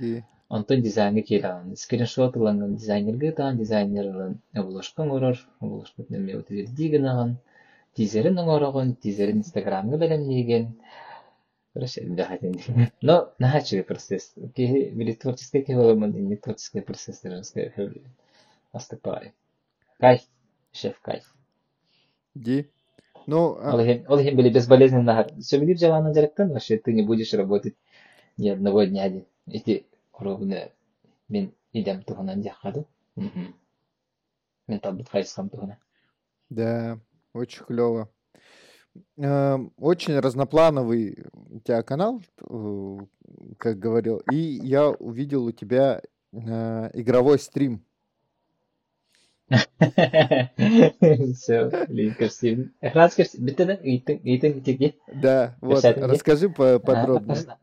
ди. Онтон дизайны келан, скриншот ыланган дизайнерге таан дизайнерлын обложкан орор, обложка неме өтүгер диген аган, тизерин оңорогон, тизерин инстаграмга хотим. Но начали процесс. Ки били творческий ки было ман не творческий процесс, сказать. Астыпай. Кайф, шеф кайф. Ди. Ну, Олхин были безболезненно. Все видишь, Джалана Джарактан, вообще ты не будешь работать ни одного дня один. Эти ровно мен идем туханан жахаду. Мен табыт хайсхам тухана. да, очень клево. Эм, Очень разноплановый у тебя канал, э, как говорил. И я увидел у тебя э, игровой стрим. Все, красиво. Биtte да, итен, итен тиги. Да, вот, расскажи по- подробнее. Разно-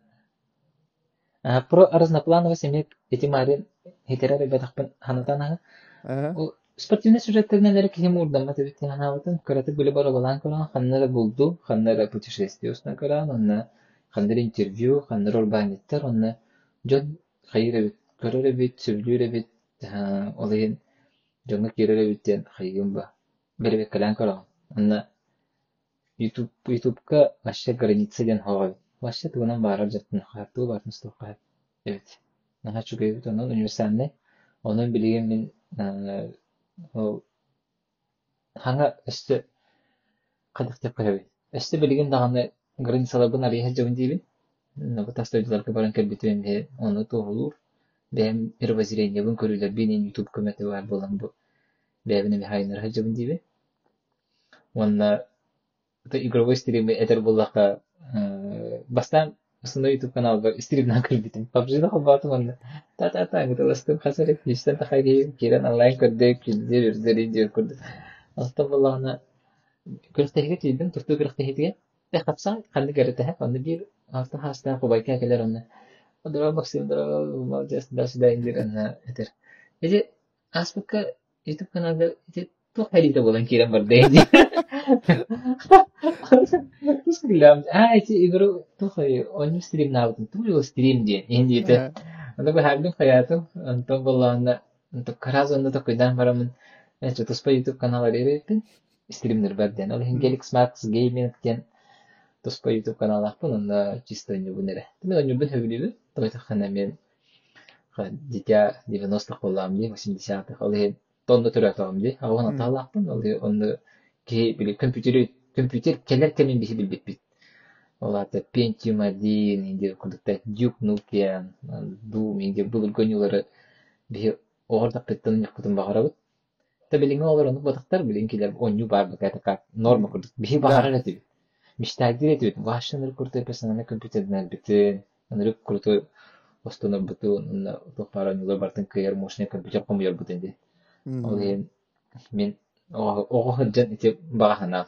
А, Про разноплановость имеет эти мары хитерары бетахпен ханатана. Ага. Спортивный сюжеттеринен эрик кихим урдамма тебиттен ханаватын көрөтү биле бара балан көрөн ханнара булду ханнара путешествие устан көрөн онна ханнара интервью ханнара урбаниттер онна жон хайыр бит көрөр бит сүрлүр бит олайын жоңга кирер биттен хайгын ба беребе калан көрөн онна ютуб ютубка ваще граница ден хавай ваще тугунан барар жаттын хатуу бартын стокка evet. Наха чугайбыт онон универсальный онун билигин мен э, ол хаңа өсті кадык деп көрөбүт өсті билигин даганы границаларбын арыйха жогун дейбин набы тастойдуларга баран келбитибин бе ону тоолур бэм мировоззрениебин көрүлөр бинин ютуб көмөтү бар болан бу бэбине мехайнарха жогун дейбин онна это игровой стрим этер буллака бастан ютуб каналга стримнан кырбитим пабжида хабатым онна та та та гыталастым хасарек истен тахаги кирен онлайн көрдөк күлдер үрдер идео көрдүк алта буллана көртеге тийдим турту көртеге де хапса канды көртеге онда бир алта хаста кубайка келер онна Одра максим дра молодец да сюда индир онна этер эже аспекка ютуб каналда эже ту хайрита болан кирен бар дейди Instagram. Ah, on stream na tuh tuh yung stream dia. Hindi itu. Ага. Untuk habis kayak tuh untuk bola untuk keras untuk tuh kuidan para men. Eh, itu supaya YouTube ден. Terus supaya YouTube чисто он. То это хана мен дитя 90-х болам ди, 80-х. Олeh тонны түрә табам ди. А оны Мгм. талаппын. Олeh оны ки били компьютер компьютер келер келмен бихи билбит бит. Олата Pentium 1, инде кудукта Duke Nukem, Doom, инде бұл өлгөнүлары бихи оғырдақ петтен якутын бағарабыт. Та билиңе олар оны бодақтар билиң келер оню бар бак это как норма курдук. Бихи Да. бағарар этибит. Миштагдир этибит. Вашыныр курты персональный компьютерден әлбитин. Анырык курты остона бутун, тохпара нюлар бартын кыйар мощный компьютер комуяр бутын ди. Ол мен оғы хыджан ите бағахана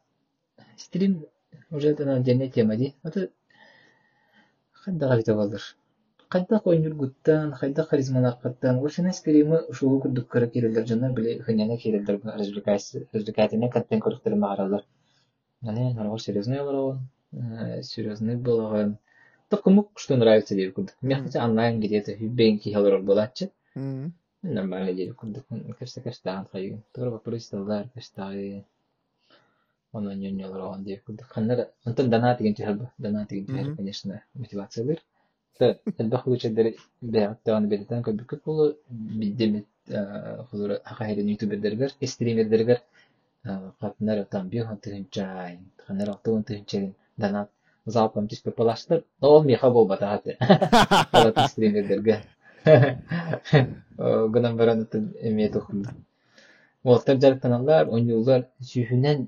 стрим уже это на дене тема ди. Ата ханда гарита балдыр. Кайда койнур гуттан, кайда харизмана каттан, ошена стримы ушугу курдук кара кирелдер жана биле хыняна развлекайсы, развлекательный контент көрүктөр магаралар. Аны нарго серьезный олорон, серьезный болгон. То кому что нравится хотя онлайн где-то бенки. Нормально деле. Кажется, нёнёлорон деп курдук. Ханнар антон дана деген чехалба. Дана деген Мгм. конечно, мотивациялар. Элбах лучедер бәяттан белден көбүк болу бидемет хузура хахайрын ютубердергер, стримердергер катнар там бихан тыгынчай, ханнар. Ол. Алатын стримердерге. Гынан жар сүйүнен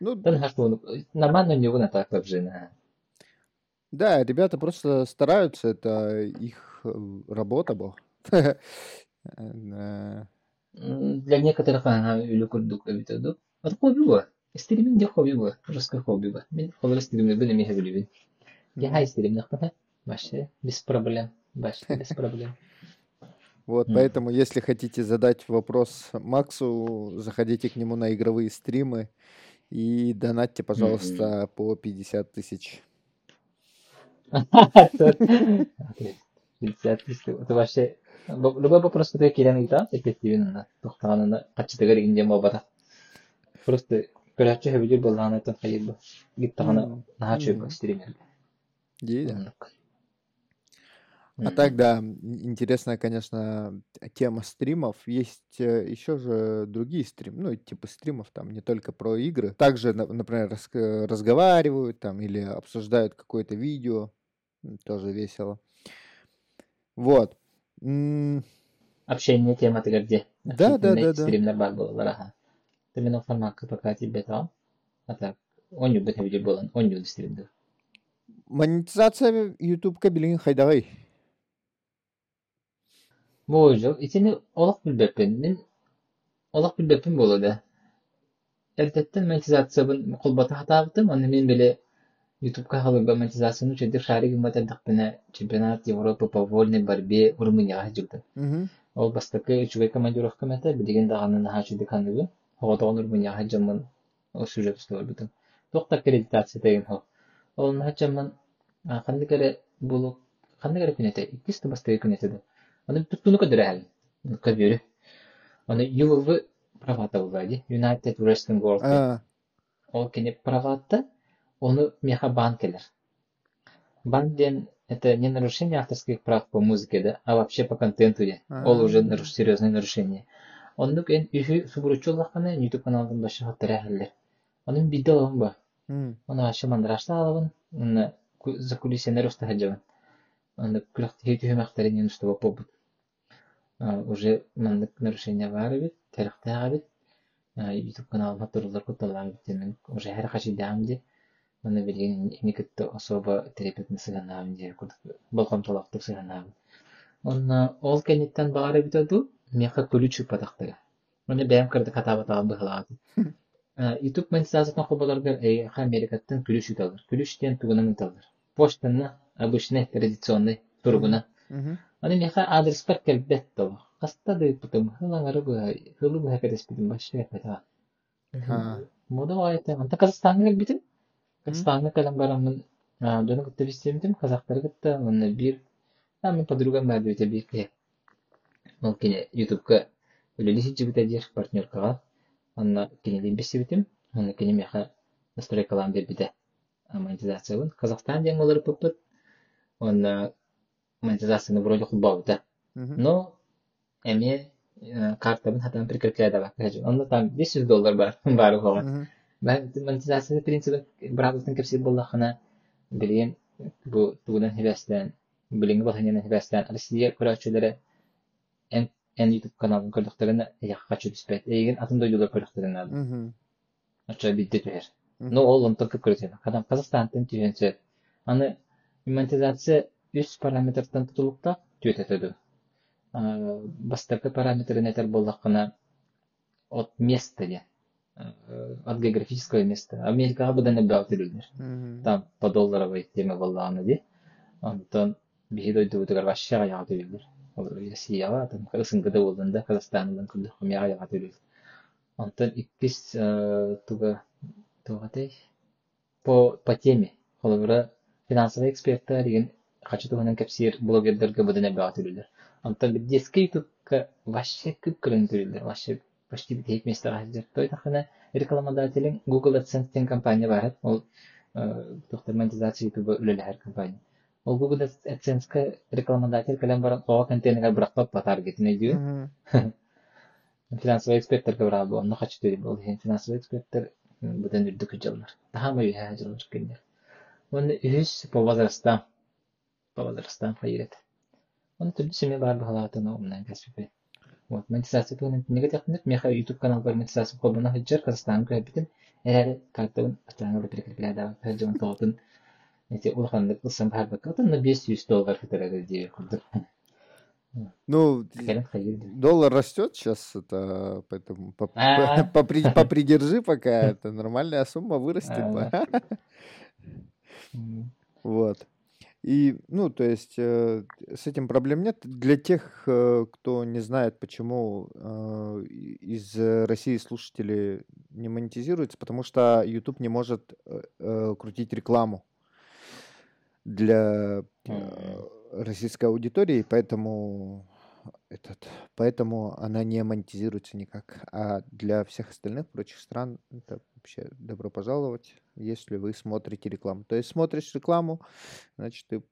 Ну, Тан хашпунук. Нормально не вона так как жена. да, ребята просто стараются, это их э, работа была. Э, Для некоторых ага үлі курдук эбитеду. Это хобби ба. Стриминг де хобби ба. Жестко хобби ба. Мен холер стриминг бен эме хебилибин. Я хай стриминг ба. Баше без проблем. Баше без проблем. Вот, М. поэтому, если хотите задать вопрос Максу, заходите к нему на игровые стримы и донатьте, пожалуйста, по 50 тысяч. Это вообще любой вопрос, который кирен ита, эффективен. Тухтанына качтыгар индем бабата. Просто көрәче хебилер булган это хайыр ба. Гиттагана М, нахачы м. ба стример. И да. Онук. А так, да, интересная, конечно, тема стримов. Есть э, еще же другие стримы, ну, типа стримов там не только про игры. Также, на- например, э, разговаривают там или обсуждают какое-то видео. Тоже весело. Вот. Общение тема ты где? Да, да, да, да. Стример бар булалар аха. Ты мен формат пока тебе там. А так он юбет хебилер булан, он юбет стримдер. Монетизация YouTube кабелин хайдагай. Божо, итини олак билбеппин. Мен олак билбеппин болода. Эртеттен монетизациябын колбата хатабытым, аны мен беле ютубка халыга монетизацияны чедир шари гымбат эрдакпина чемпионат Европы по вольной борьбе Румынияга. Мгм. Ол бастакы үчүгай командировка мета билеген даганы наха чеди каныбы. Хоготогон Румынияга жамын сюжет бутун. Токта аккредитация деген хо. Ол наха жамын кандай кере булу кандай кере күнете, иккисти бастакы күнете. Аны туттуну кадыр әл. Кадыры. Аны юлвы правата булады. United Wrestling World ол кене правата, оны меха бан келер. Бан ден это не нарушение авторских прав по музыке, да, а вообще по контенту, да. Ол уже наруш, серьезное нарушение. Онны кен үхү субуручу лаханы YouTube каналдан башы хаттара хәллер. Onun bir de olan var. м, Onu aşağı mandraşta alalım. Onu за кулисенер устахаджаван. Onu külak тихи тихи мақтарын ен устава побут. Уже мандык нарушение бар бит, тарихтага бит. YouTube каналыма турулар куталар бит. Мен уже һәр хаши дамди. Оны билген никетте особо терапевтны сыганабын дия курдук. Балкам талактык сыганабын. Онна ол кенеттен бары бит аду. Меха күлүчү падактыга. Оны бәям кырды катаба табы хылады. YouTube монетизациясына хобаларга эй Америкаттан күлүш үталар. Күлүштен тугунан үталар. Поштаны обычный традиционный тургуна. Аны меха адрес бар келбет тоба. Каста да путум хылаңары бу хылы бу хакадес битим башка ката. А. Мода вайта. Анта Казахстанга келбитим. Казахстанга калам барамын. Доны кытта бистемдим. Казактар кытта. Бир. А, мен подругам бар бите бир ке. Ол кине YouTube'ка үлели сиджибите дер партнеркага. Анна меха. Монетизациябын. Казахстан ден олар монетизацияны вроде. Мгм. Но эми э, картабын хатан прикреплять бак. Онда там 500 доллар бар. Бар уган. Мгм. Ben monetizasyonu принципи бразерстан кепси боллахына билген бу тугудан хебестен билинги болханyan хебестен Россия көрөчүлөрү en YouTube kanalын көрдүктөрүнө якка чүдүспет. Эгин атын дойдулар көрдүктөрүнө. Ача битти. Мгм. Но ол онтон көп көрөтөт. Казакстандын түйөнсө. Аны монетизация үс параметрдан тутулукта түөтөтөдү. Бастапкы параметры нетер боллакына от места де. От географического места. Америкага быдан. Мгм. Там по долларовой теме боллағаны де. Онтон биһи дойду бутугар башшаға яға төлүлдür. Ол Россияга там. Онтон иккис туга по по теме. Финансовый эксперттер деген хачы туганан кепсир блогердерге быдан эббе төлүлдür. Онтон бит детский ютубка вообще күп кырын төлүлдür. Вообще почти бит хейт места хаҗыр. Той тахына рекламодателин Google AdSense деген компания бар. Ол доктор монетизация ютуба үлеле һәр компания. Ол Google AdSense-ка рекламодатель калам баран кова контейнерга бирактап па таргетine дию. Финансовый эксперттерге бара бу, онно хачы төри бул. Финансовый эксперттер бүтән үрдүк жыллар. Юһә жыллар кендер. Оны үс по возрастам. По возрастам хайрет. Он түрлі семья бар бахалатын умнан каспипе. Вот, монетизация туган неге тахнет меха YouTube канал бар монетизация кобуна хаджар Казахстан көбитин эрәре картын астана да прикреплять да хаджан тоғын. Эти улханды кылсам бар бак. Атын 500 доллар фитерәге ди курдук. Ну, Кәрен хайыр ди. доллар растет сейчас, это поэтому поп- А. попри- попридержи пока, это нормальная сумма вырастет. А, ба. М, Вот. И, ну, то есть э, с этим проблем нет. Для тех, э, кто не знает, почему э, из э, России слушатели не монетизируются, потому что YouTube не может э, э, крутить рекламу для э, российской аудитории, поэтому этот, поэтому она не монетизируется никак. А для всех остальных прочих стран это вообще добро пожаловать, если вы смотрите рекламу. То есть смотришь рекламу, значит ты,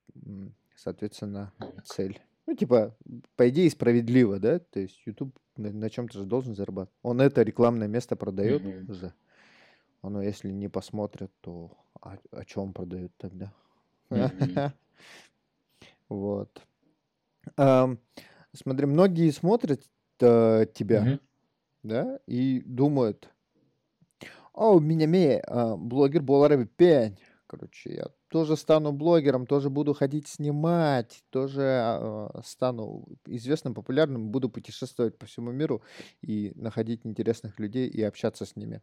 соответственно, цель. Ну, типа, по идее, справедливо, да? То есть YouTube на, чем-то же должен зарабатывать. Он это рекламное место продает Мгм. же. Оно, если не посмотрят, то о, о чем продают тогда? Вот. Ам, смотри, многие смотрят э, тебя, да, и думают, о, меня ме, а, блогер болары пень. Короче, я тоже стану блогером, тоже буду ходить снимать, тоже а, стану известным, популярным, буду путешествовать по всему миру и находить интересных людей и общаться с ними.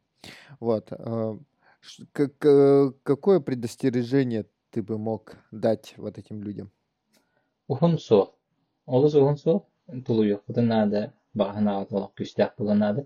Вот. а, как- э, какое предостережение ты бы мог дать вот этим людям? Ухун сол. Олус ухун сол. Тулу yok. Бутын нада бағана атылық күштәк бұлы нада.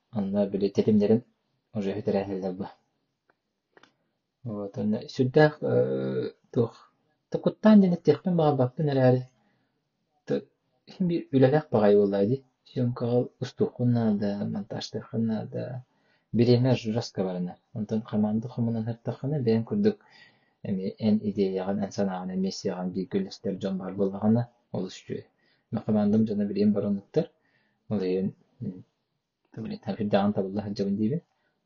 анна биле тетимлерин уже хөтәрәһелләр бу. Вот анна сүддәк тух. Тукуттан дине техпен бага бакты нәләре. Т хим бир үләләк багай булайды. Сьомкал устукунна да, монтажтахына да. Биреме жураска барына. Онтан команда хомунан хаттахына бен күрдүк. Эми эн идеяған, эн санағын, эмес яған бий гүлістер жон бар болғаны ол үшчү. Мақамандым жана билем баронуктар. Ол ен фиддан табылла хаджабын дейбин.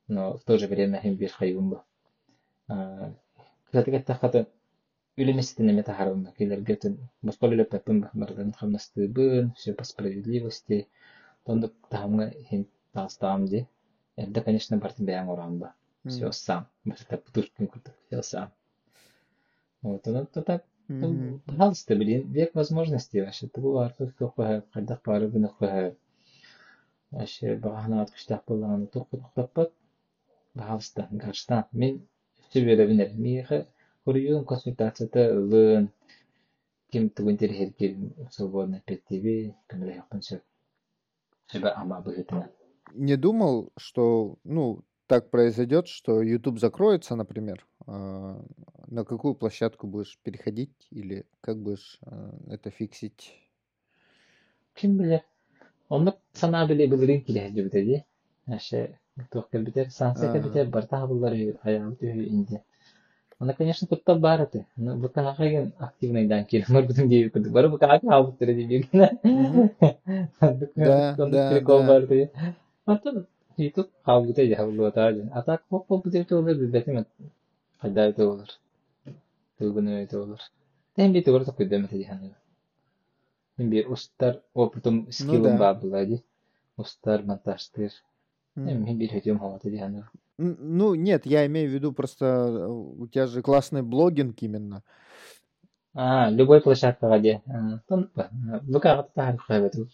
Но в то же время хим бир хайгун бу. Кстати, гетта хата үлеместен эме тахарым келер гетен боспа билеп пеппин бардан хамнастыбын, все по справедливости. Тондук тахамга хин тастам ди. Это, конечно, бартын бәян оран ба. Все сам. Бартын путушкин куртук. Все сам. Вот, ну, то так, пожалуйста, блин, век возможностей вообще. Это пары хуха. Вообще, бағана от күштақ болғаны тоқы тоқтаппат. Пожалуйста, гарштан. Мен все беребинер. Миха хуриюн консультацията лын. Ким тугын терхер кел свободно петтеби. Кімле яқпын сөп. Сөбе ама бұхытына. Не думал, что, ну, так произойдет, что YouTube закроется, например. а, На какую площадку будешь переходить или как будешь а, это фиксить? Kim bilir? Onluk sana bile bilirin ki lehce bitedi. Aşağı tohkal biter, Ага. biter, barta bunları ayağı tühü indi. Ona, конечно, тут бараты. Но bu kakayın активныйдан келем. Может быть, bu kakay алып тире дип Мгм. Да, да, прикол да. бар ди. Ата YouTube хабы да я хабы та. А так хоп хоп. Кайда толар. Тылгын өйт олар. Тем бит олар так көдөм эти ханы. Мен бир устар опытым скиллым да. бар булайды. Устар монтажтыр. М. Мен бир хөтөм хаваты ди ханы. Н- Ну, нет, я имею в виду просто э, у тебя же классный блогинг именно. А, любой площадкага ди. Тон бу кагы таар хайбату.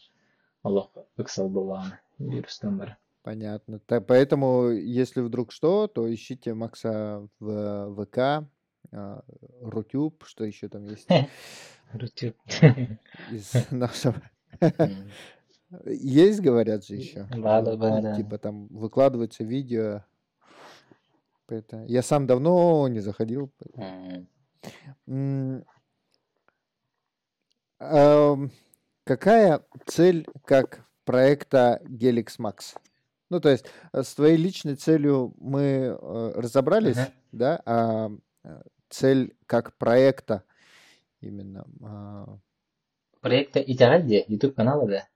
Аллах ыксал булганы. Вирустан бар. Понятно. Та- поэтому, если вдруг что, то ищите Макса в ВК, а, Рутюб, что еще там есть Рутюб. из нашего. Есть, говорят же еще. Бада, бада. Типа там выкладываются видео. Я сам давно не заходил. Какая цель как проекта Helix Max? Ну, то есть э, с твоей личной целью мы э, разобрались, да, а э, цель как проекта именно. а, Проекта итягат де, YouTube каналы да.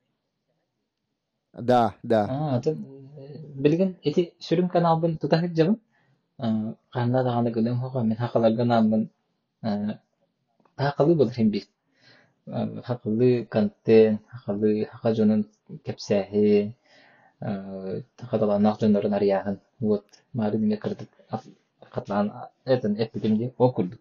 да, да. Аа, тон билген эти сүрүм канал бун тутахыт жабын. Канда даганы гынын хога мен хакаларга намын. Хакалы болар хем бит. Хакалы контент, хакалы хака жонун кепсәһи, хакадаланак жоннорун арияһын. Вот, мары диме кырдык. Катлан этен эпидемия окурдук.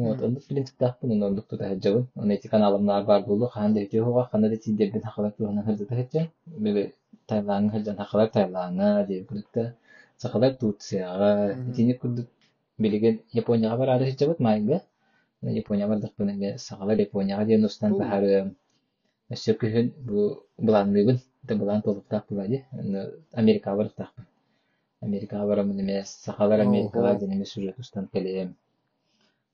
Вот, ондук принцип тахпын, ондук тутахыт жабын. Он эти каналымнар бар болу, хан дети хога, ханда да тиндерден хакалар туһунан хырдык хэтчен. Били тайлааңы хырдан хакалар тайлааңа деп курдукта. Сакалар Турцияга, Мгм. тине курдук. Билеген Японияга барады хэтчебет майга. Япония бардык бун эме сакалар Японияга ден устан бахары. Өссө күһүн бу буланныгын, да булан толуктак булади. Америка бардык. Америка барамын эме сакалар Америкага Ого. ден эме сюжет устан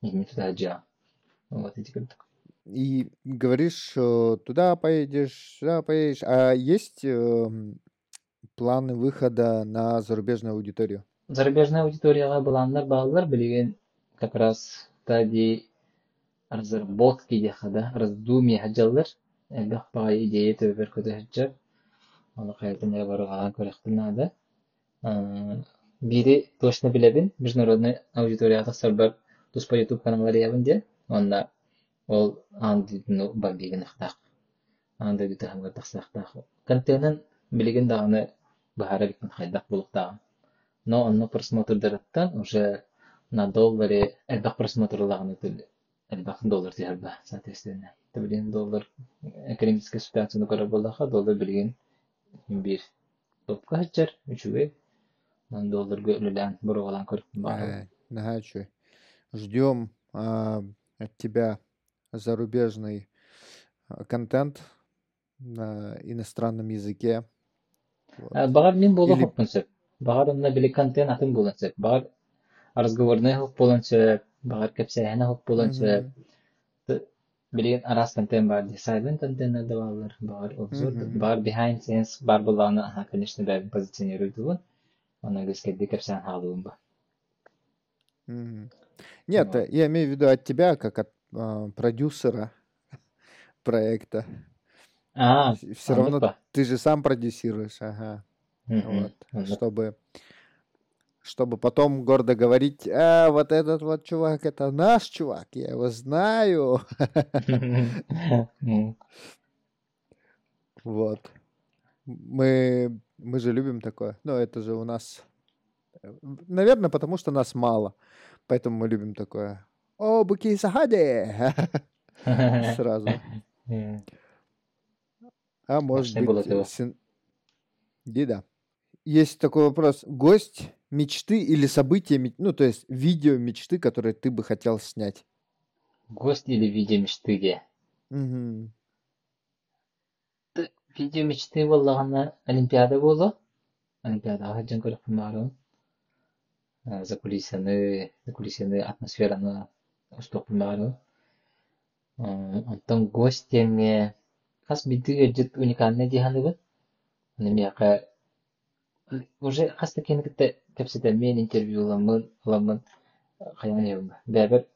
тутажа. Вот эти кырдык. И говоришь, э, туда поедешь, сюда поедешь. А есть эм, планы выхода на зарубежную аудиторию? Зарубежная аудиторияга буланнар багалар билген как раз стадии разработки дехада, раздумья хаджаллар. Элбэх бага идея төбөр көтө хаджар. Аны кайтын я барыган көрөктүн ада. Бири точно билебин, международный аудиторияга сарбар тус по YouTube каналлары ябын де. Онда ол анды ну багиген ахтак. Анды гыты хамга тахсактак. Контентын билген даганы бахара битен хайдак булуктагы. Но онно просмотрдырыттан уже на долларе элбах просмотрлаганы тил элбах доллар тиярба, соответственно. Билген доллар экономическая ситуацияны көрө болдаха доллар билген бир топка хачар үчүгө доллар гөлүлән буругалан көрүп. Э, Ага, чё. Ждем а, от тебя зарубежный контент на иностранном языке. Вот. Багар мен болу хоппун сөп. Багар онна биле контент атын болун сөп. Багар разговорный хоп болун сөп. Багар кепсәһенә хоп болун сөп. Мгм. Билген арас контент бар, silent контент да бар, бар обзор, бар behind scenes, бар буланы, ага, конечно, да, позиционируют его. Она деп кепсән халуым ба. Нет, э, я имею в виду от тебя, как от а, продюсера проекта. А, Все равно андык ба. ты же сам продюсируешь, ага. Мгм, Вот, андык. чтобы, чтобы потом гордо говорить, а, вот этот вот чувак, это наш чувак, я его знаю. М, Вот. Мы, мы же любим такое. Ну, это же у нас, э, наверное, потому что нас мало. Поэтому мы любим такое. О, Буки Сахади! Сразу. А может быть, Дида. Есть такой вопрос. Гость мечты или событие, ме- ну, то есть видео мечты, которое ты бы хотел снять? Гость или видео мечты. Т- Видео мечты Олимпиада болу. Олимпиадага жан көрүп барым. За кулисаны, за кулисаны атмосфераны уступ барым. Онтон гость эме хас бидиге жит уникальный диханы Немеяка уже хаста кенекте кепсете мен интервью ламын ламын хаян юм. Бәбер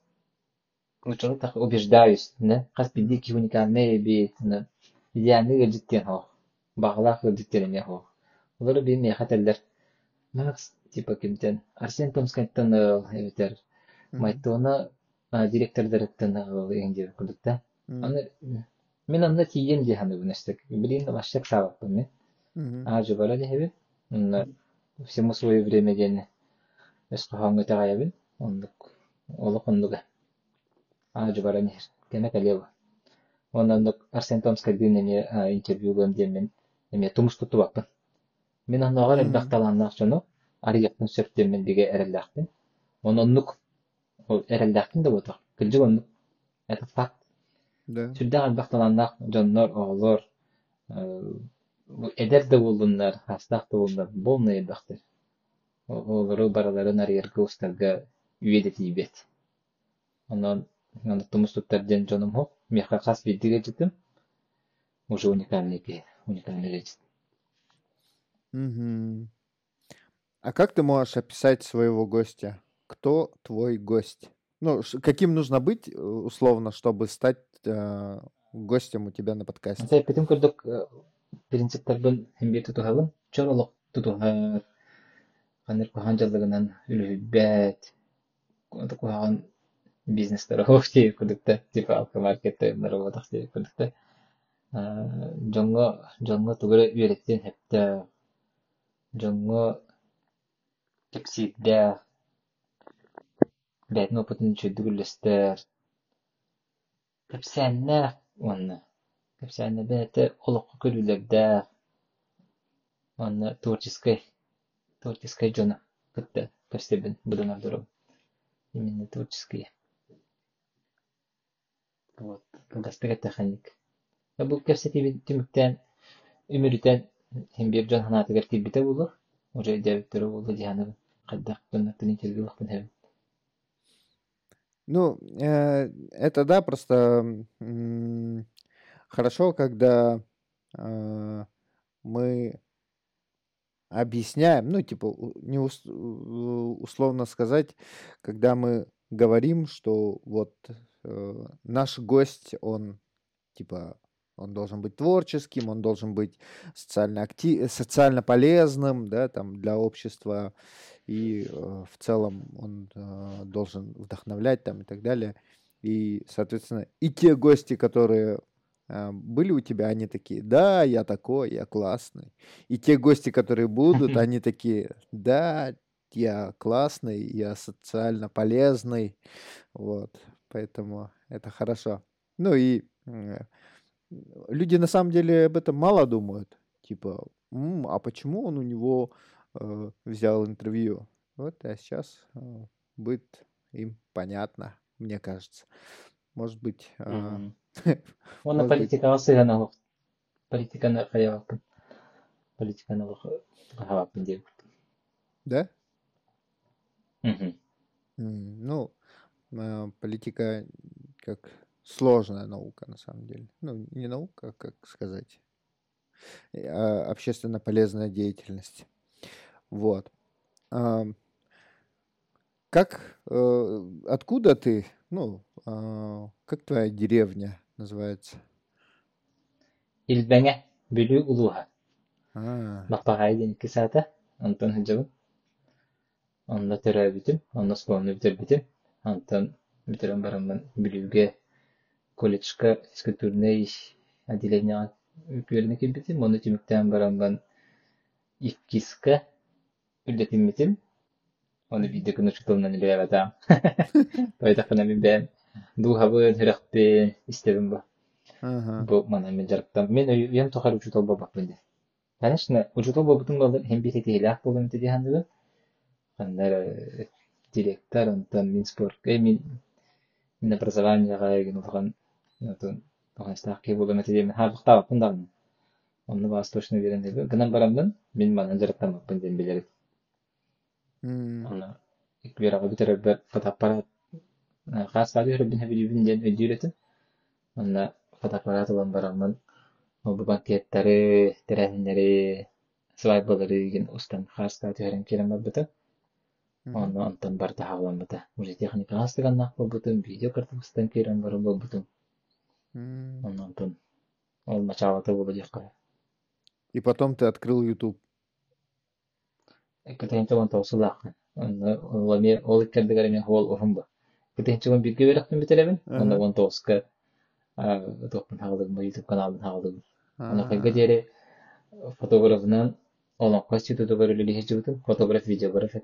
лучше так убеждаюсь, не? Хас бидики уникальный бит, не? Идеальный життен хо. Баглах життен не хо. Олар би ме хаталлар. Макс типа кемтен Арсен Томскайттан эветер. Мгм. Майтона директордырыттан энди кудукта. Мгм. Аны мен анда тиен диханы бунестек. Билин башак сабап мен. Мгм. Ажы бара дехебин. Всему свое время ден. Эскохаңы тагайбин. Ондук. Олы кондуга. Ажы бара нехер. Кеме калева. оннаннык Арсен Томскайдын эме интервьюларын диэн эме тумус тутубаппын. Мен онногор элбакталаннаак жону арыяктын сөрттеммен диге эреллаакпын. Ононнук ол эреллаакпын да боток. Кылжы оннук. Это факт. Да. Сүрдәк элбакталаннаак жоннор, оголор, эдер да булдуннар, хастак да булдунар, полный элбактыр. Олору бараларын арыярга устарга үйеде тиибет. Онон тумус туттарден жоном хо. Меха хас видиге житим. Уже уникальный. Уникальный речь. Мгм. А как ты можешь описать своего гостя? Кто твой гость? Ну, ш- каким нужно быть, э, условно, чтобы стать э, гостем у тебя на подкасте? Антай питим көрдік принциптарбын хембе тутухалын. Чоролық тутухар. Қаныр кухан жалдығынан үлүбәт. Кухан бизнестер хофти көрдікті. Типа алкомаркетті наробатақ те көрдікті. Жоңго жоңго тугары үйреттен хепте. Жоңго кепсидде. Бәтін опытын чөйдүгүлестер. Кепсәннәк онны. Кепсәнне бәте олоққа көрүлердә. Онны творческой творческой жона кытты көрсебин будан абдуров. Именно творческие. Вот. Үмүрүтен хем бир жон ханатыгар тибите булу. Уже дебиттер булу дияны. Каддак көннөктөн интервьюлах бин Ну, э, это да, просто хорошо, когда э, мы объясняем, ну, типа, не условно сказать, когда мы говорим, что вот э, наш гость, он, типа, он должен быть творческим, он должен быть социально актив, социально полезным, да, там, для общества, и э, в целом он э, должен вдохновлять там и так далее. И, соответственно, и те гости, которые э, были у тебя, они такие, да, я такой, я классный. И те гости, которые будут, они такие, да, я классный, я социально полезный. Вот, поэтому это хорошо. Ну и э, люди на самом деле об этом мало думают. Типа, «М, а почему он у него э, взял интервью? Вот, а сейчас э, будет им понятно, мне кажется. Может быть, э, Оны политикаға хоқ. Политиканы қаябаппын. Политиканы қаябаппын деп. да? Ну, э, политика как сложная наука на самом деле. Ну, не наука, а как сказать, э, а общественно полезная деятельность. Вот. Ам, Как, э, откуда ты, ну, а, как твоя деревня называется? Илбәңә бүлүү улуha. А, Мақпағайден икі саата. Антон хыджабын. Онда төрә бітім. Онда склонны бітір бітім. Антон бітірін барымын бүлүүге колледжка физкультурный отделение үкүөрүнө кирбитим. Оны түмүктен барамын иккиска үлдетим битим. Оны видео күнү чутулнан иле батам. Тойтакына мен бәм. Духабын хүрәкпен истебин ба. Бу мана мен жарыктам. Мен уям тохар учутол бабакпын де. Конечно, учутол бабытын балдар hem bir tehilak bolum dedi handı. Кандар директор, онтан мин спорт, э, мин мин образование гайген улган, онтан тохан стаки болум эти мен хабык табаппын дагы. Онны восточный берен деп. Гынан барамдан мен мана жарыктам баппын дем билер. М, Аны икбер битер бер фотоаппарат хас радио ребин хебилибин ден өдүрөтүм. Онна фотоаппарат улан барамын. Ол бу банкеттери, терәһиннәре, свайбалары деген устан хаска төһәрен керем бабыта. мгм. Онны антан бар тагылан бата. Уже техника хастыган нак бабытын, видео картустан керем бар бабытын. М. Онны антан ол началата болу жакка. И потом ты открыл YouTube. Кетенче он. Онны олами ол иккердигер мен хол урумба. Кетенче он бирге берәктен битеребин. Онда он тоска а топун хагылык бу YouTube каналын хагылык. Аны А, кайга дере фотографынан олон кости тутугар үлели хежибутун фотограф видеограф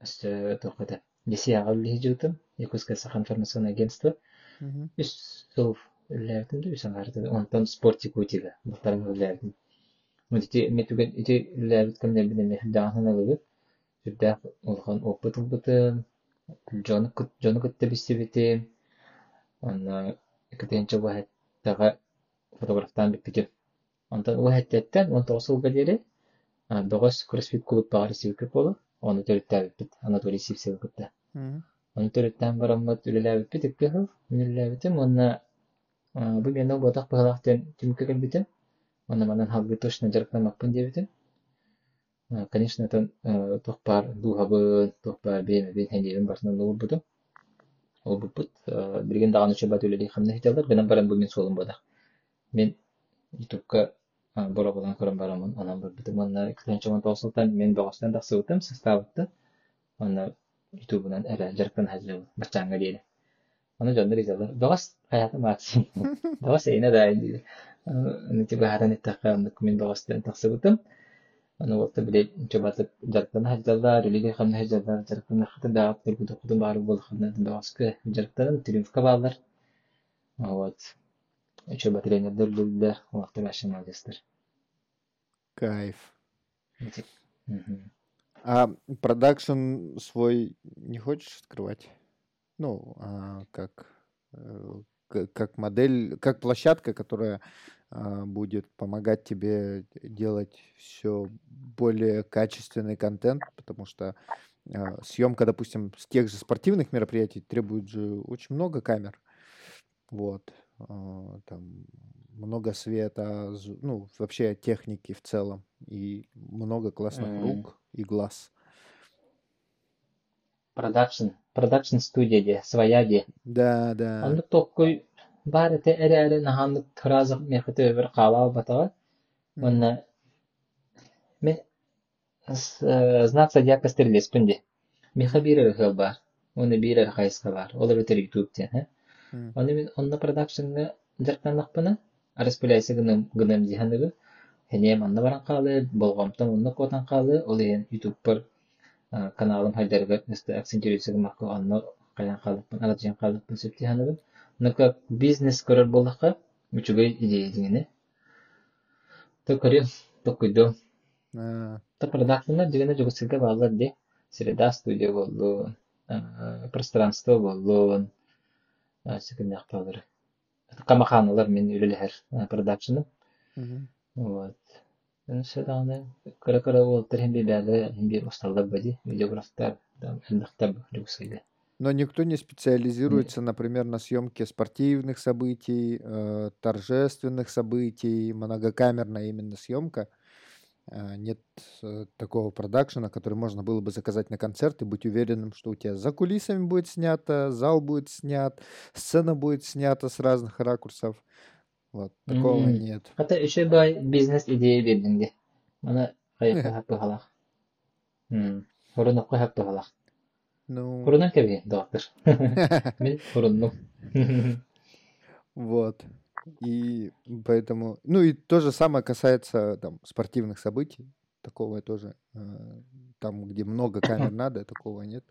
Өсті тоқыды. Хежибутун. Якутское информационное агентство. Мгм. үс сыл үлләбитим да үсөн гарты онтон спортик утига бутарым үлләбитим мути метүген ити үлләбит кемне бине мехдаган алыбы сүрдә улхан опыт жоны кыт жоны анна фотографтан вахеттеттен он тоғыз кроссфит клуб багар сибикеп болу оны төрүттәбиппит анатолий сипсега кытта Мгм. Оны төрөттен бараммат үлеләбит икки хыл үлеләбитим онна бу мен ботак багалактен тимке келбитим онна манан халгы точно жарыктамакпын дебитим А, конечно тон тохпар духабы тохпар беме бен хендебин барсынан олбутум олбуппут билген даган учебат үлели хамна хиталар бенен баран бу мен солум бодак мен ютубка бора болан көрөн барамын анан барбытым онна кытынчы он тоосултан мен богостан таксыбытым составытты онна ютубунан эре жарыктан хажы бачаңга диэли Onu canlı ricalar. Doğas hayatım aksın. Doğas eyne da indi. Niti baharan ittaqamlık min doğastan taqsıbıtım. Onu waqta bile çobatıp jarıktan hajjallar, ülüge xamna hajjallar, jarıktan xatın dağıp bir kudu kudu bağırı bol xamna doğaskı jarıktan triumfka bağlar. Вот. Waqta başım alıştır. Кайф. А продакшн свой не хочешь открывать? Ну, а, как, э, как модель, как площадка, которая а, будет помогать тебе делать все более качественный контент, потому что а, съемка, допустим, с тех же спортивных мероприятий требует же очень много камер. Вот. А, Там много света, ну, вообще техники в целом. И много классных М. рук и глаз. Продакшн. Продакшн студия де, своя де. Да, да. Онлук токкой бар эте эре эре наханлык туразык мехете бер кала батага. М. Онна мен э, знаться дьяка стрелеспин де. Меха бирер хыл бар. Оны бирер хайска бар. Олар өтер ютуб те. ха? Оны мен онна продакшнга жарктанлакпына. Араспыляйсы гынам гынам диханыгы. Хене манна баран калы, болгомтан онна котан калы. Ол ен ютуб бар а, каналым хайдарга өстө акцентируйсы гымакка онна каян калыппын, алатжан калыппын сөп диханыгы. Нука бизнес көрөр болдакка үчүгөй идея дигени. То көрүм, то күйдө. А, Та продакшнна дигене жогусылга баглар де. Среда студия болду, пространство болду, акталар. Камаханалар мен үлелер продакшны. мгм. Вот. Шаданы кара-кара болтыр хем бебәле, хем бе усталар бади, видеографтар, там элдактар жогусылга. Но никто не специализируется, например, на съемке спортивных событий, э, торжественных событий, многокамерная именно съемка. А, Нет э, такого продакшена, который можно было бы заказать на концерт и быть уверенным, что у тебя за кулисами будет снято, зал будет снят, сцена будет снята с разных ракурсов. Вот, такого М. нет. Хата еще бай бизнес идея бердинде. Мана кайыкка хаппы халак. Хм. Хорунакка хаппы халак. Ну, Хорунан кеби, доктор. Мен. Вот. И поэтому, ну и то же самое касается там спортивных событий. Такого тоже, э, там, где много камер надо, такого нет.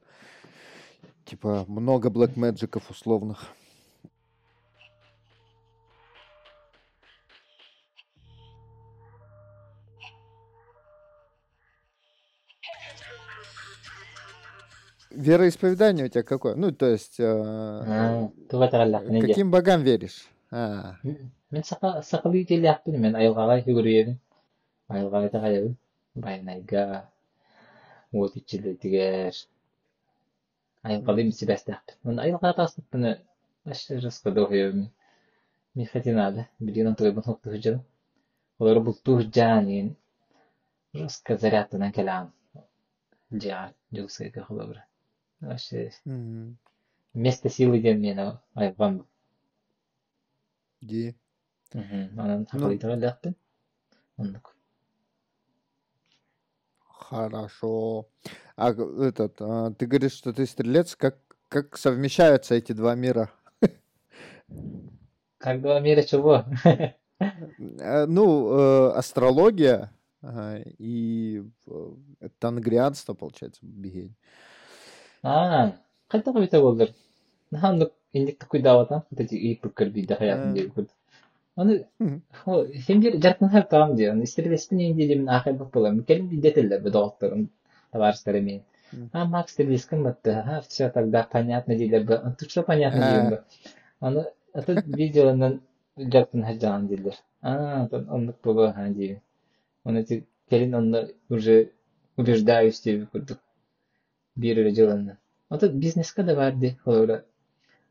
Типа много Black Magic'ов условных. Вероисповедание у тебя какое? Ну, то есть, э, А, каким богам веришь? Мен сака сакалы теляппын мен айылгага жүгүрүйебин. Айылгага тагайыбын. Байнайга. Вот ичиле тигер. Айылгалы миси бәстәп. Мен. Башы раскады ойебин. Ми хати надо. Билин той бун хокту хуҗа. Олар бул тухҗанин. Жестко зарядтан калам. Жа, жүксәгә хылыбыр. Мгм. место силы ден мен айылгам. Мгм. Анан Ну. сакалы тараллакпын. Ондук. Хорошо. А этот, а, ты говоришь, что ты стрелец. Как, как совмещаются эти два мира? Как два мира чего? Э, Ну, э, астрология а, и э, тангрианство, получается, бегень. А, кайта кайта болдур. Нахандык индик куйдаватам эти и пуккер биде хаятын Э. дип курд. Аны Мгм. О, хемдер жартын хар таам ди. Аны стервеспин инде дем ахай бак болам. Келим бидетеллер бу доктор товарищтары мен. Мгм. А Макс стервескин батта. А все тогда понятно дилер бу. Тут что понятно А. дилер бу. Аны это видеонан жартын хаджан дилер. А, тон он боло ха ди. Аны ти келин онны уже убеждаюсь деп курдук. Бир жылын. Ото бизнеске да барды.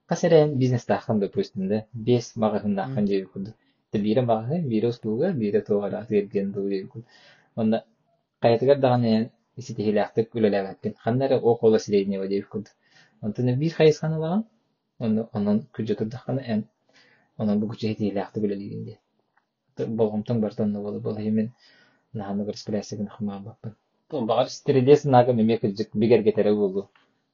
Касерен бизнес тахын допустим да. Бес магахын тахын деп курдук. Та бире багы, бире услуга, бире тоғара берген дуы. Онда каятыгар даганы иситихилактык үлелебеттин. Ханнары о кола среднего деп куд. Онтаны бир хайыз ханы баган. Оны онун күжө турдаканы эн онун бу күжө хитихилактык үлелегенде. Болгомтон бартонно болу бол хемен наханы гырс билесигин хыма баппын. Тон багар стерилес нага мемекыжык бигер кетере болду. Багарыннык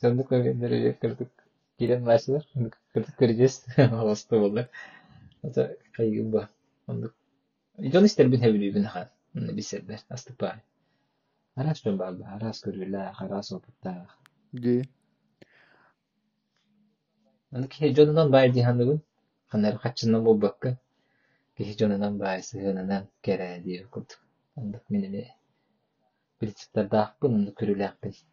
кылды. Сонда көйгөндөр кырдык. Кирен башылар, кырдык көрүжөс. Оосто болду. Ата кайгы ба. Онда Жон истер бин хебилибин хан. Бисербер астыпай. Арас жон бар, арас көрүлө, арас опутта. Где? Аны ки жонунан байр дихандыгын. Ханар хачындан болбакка. Ки жонунан бай сыгынынан кере дип курдук. Андык менеме принциптер дакпын, онда көрүлөкпин. Ал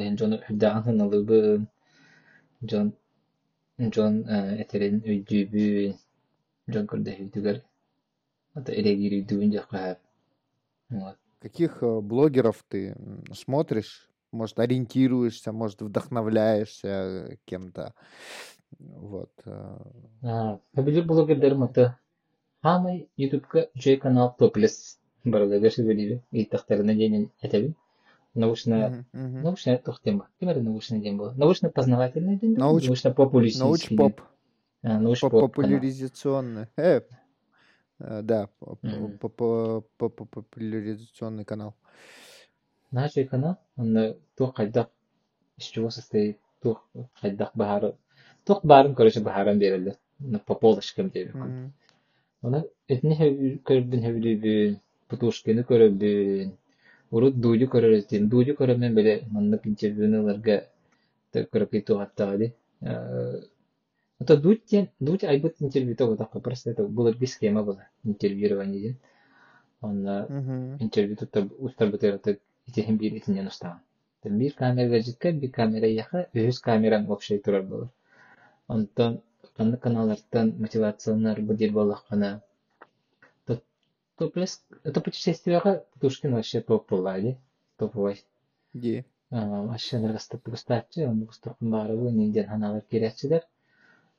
ен жону хүрдаган хыналыбын. Жон жон этерин өйдүүбүн. Жон көрдө хүдүгөр. Ата эрегирүүдүбүн жакка. Вот. Каких э, блогеров ты м, смотришь? Может, ориентируешься, может, вдохновляешься э, кем-то? Вот. э, А, Хабилер блогерлер маты. Хамы ютубка жой канал топлес. Барыгы шебелиби. Иттахтарына денен этебин. Научно мгм, мгм. научно тухтема. Кемер научный день был. Научно познавательный день. Науч- Научно популистический. Науч-поп. Науч По- поп. Популяризационный. Э, э, да, по- Мгм. по- по- по- по- популяризационный канал. Наш канал. Он тух кайдак. Из чего состоит тух кайдак бахара. Тух барын короче бахаран берилди. По полочкам деп. Мгм. Ona etini hev- көрбүн хевлибин, путушканы көрөбүн, урут дууju көрөрөтин, дууju көрөмөн беле мандап интервьюналарга көрөп кетүү хаттагы. Ото дуутен, дуут айбыт интервью того так просто это было без схема была интервьюирование. Он Мгм. интервью тут устар бутырты итехин бир итинен устаган. Бир камерага жикке, бир камера яха, өз камерам окшой турар болор. Онтон кандай каналлардан мотивационный будет болаққана. То, то плюс, это путешествияға Птушкин вообще топ болады. Топовый. Где? А, Вообще нырғыстап густатчы, он густапын барыбы, ненден ханалар кереччилер.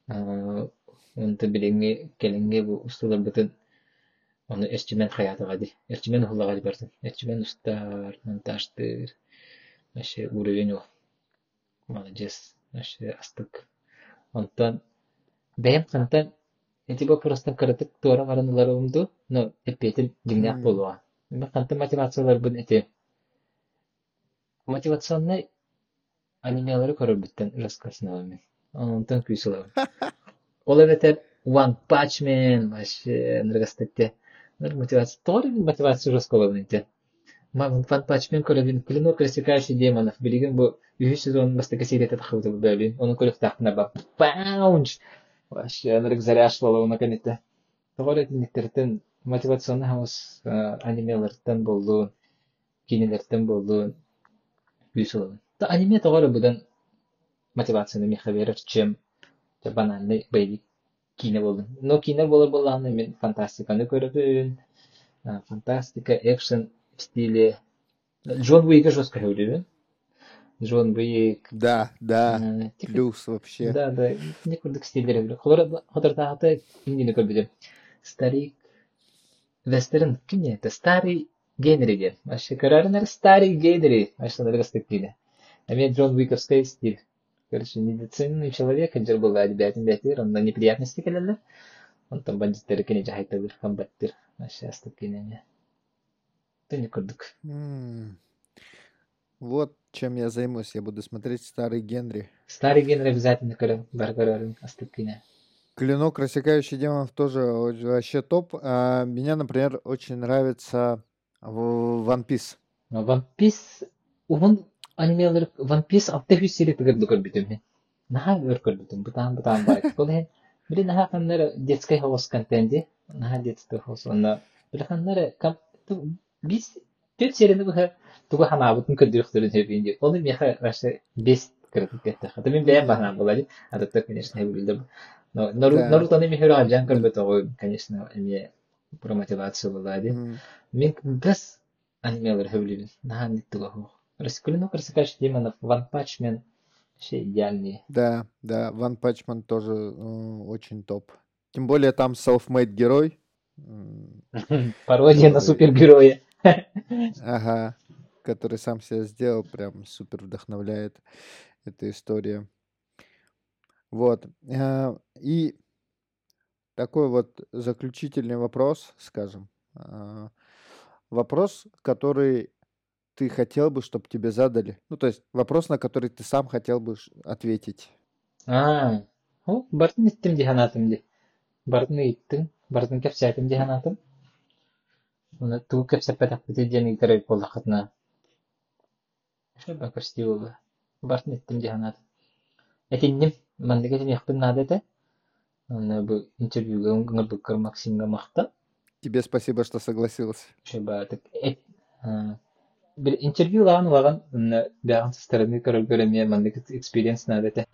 Онты билеңге, келеңге бу усталар бүтін оны эрчимен хаятыға ди. Эрчимен хулаға ди бартын. Эрчимен устар, монтаждыр. Вообще уровень ол. Молодец. Вообще астык. Онтан бәйім қантан эти бу просто кырытык туора баранулар умду, но эппетин жиңнак Мм. болуа. Мен қанты мотивациялар бун эти мотивационный анимелары көрөрбүттен рассказнавымен. Онтан күйсүлөр. Ол эветер One Punch Man вообще ныргастыкте. Ныр мотивация. Тори мотивация. Мам One Punch Man көрөбүн. Клинок рассекающий демонов. Билеген бу үһү сезон бастыка сериятет бу бөлүн. Оны көрөп тахтына ба. Паунч. Нырг заряж болу наконец-то. Тори этинниктерден мотивационный хаус анимелерден болду. Кинелерден болду. Күйсүлөр. Та аниме тогора будан мотивацияны меха берер, чем банальный боевик кино болду. Но кино болор болғаны мен фантастиканы көрөбүн. Фантастика, экшен в стиле Джон Уика жестко көрөбүн. Джон Уик. Да, да. а, тик- Плюс вообще. Да, да, не курдык стилдери биле. Холор хотортагы киндини көрбүдүм. Старик Вестерн кине это старый Генри деп. Вообще көрөрүнөр старый Генри. Вообще ныргастык кине. А мен Джон Уиковский стиль. Короче, медицинный человек, жер был адибиятин бятир, он неприятности келелер. Он там бандиттер кене жахайталыр, комбаттер. Счастье кене. Ты не курдук. М. Вот чем я займусь. Я буду смотреть старый Генри. Старый Генри обязательно көрөм, бар көрөрүм, астык кине. Клинок рассекающий демонов тоже о- вообще топ. А, меня, например, очень нравится в- One Piece. Но One Piece, угун анимелер One Piece алты жүз серия тыгырды көрбүтүм мен. Наха өр көрбүтүм, бутан бутан бар. Бұл хен, били наха каннар детский хавос контенти, наха детский хавос, онна, били каннар, кам, ту- бис, төт серияны бұха, туга хана бутын көддүрүктөрүн сөйбейинде. Оны меха рашы бес кырытып кетті. Хата мен бәйін бахана болады. Адатта, конечно, хевилді. Но Нару- Да. Нарутаны мехер алжан көрбөт огой, конечно, эме про мотивацию болады. М. Мен гас анимелер хөвлүбүн. Нахан ниттуга хук. Раскулинок рассекающий демонов One Punch Man вообще идеальный. Да, да, One Punch Man тоже э, очень топ. Тем более там self-made герой. М, Пародия на Который- супергероя. Ага, который сам себя сделал, прям супер вдохновляет эта история. Вот. э, И такой вот заключительный вопрос, скажем. а, Вопрос, который ты хотел бы, чтобы тебе задали. Ну, то есть вопрос, на который ты сам хотел бы ответить. А, о, бартын иттим диханатым ди. Бартын иттим, бартын кепсятым диханатым. Уна ту кепсепетак бите дени керек болда катна. Что ба красиво. Бартын иттим диханатым. Этинним, мандыга тем яхпын надете. Уна бу интервьюга унгырдык Максимга мақта. Тебе спасибо, что так эт а, bir интервью лаган лаган бяган стороны көрөр көрөм мен мандык экспириенс надете.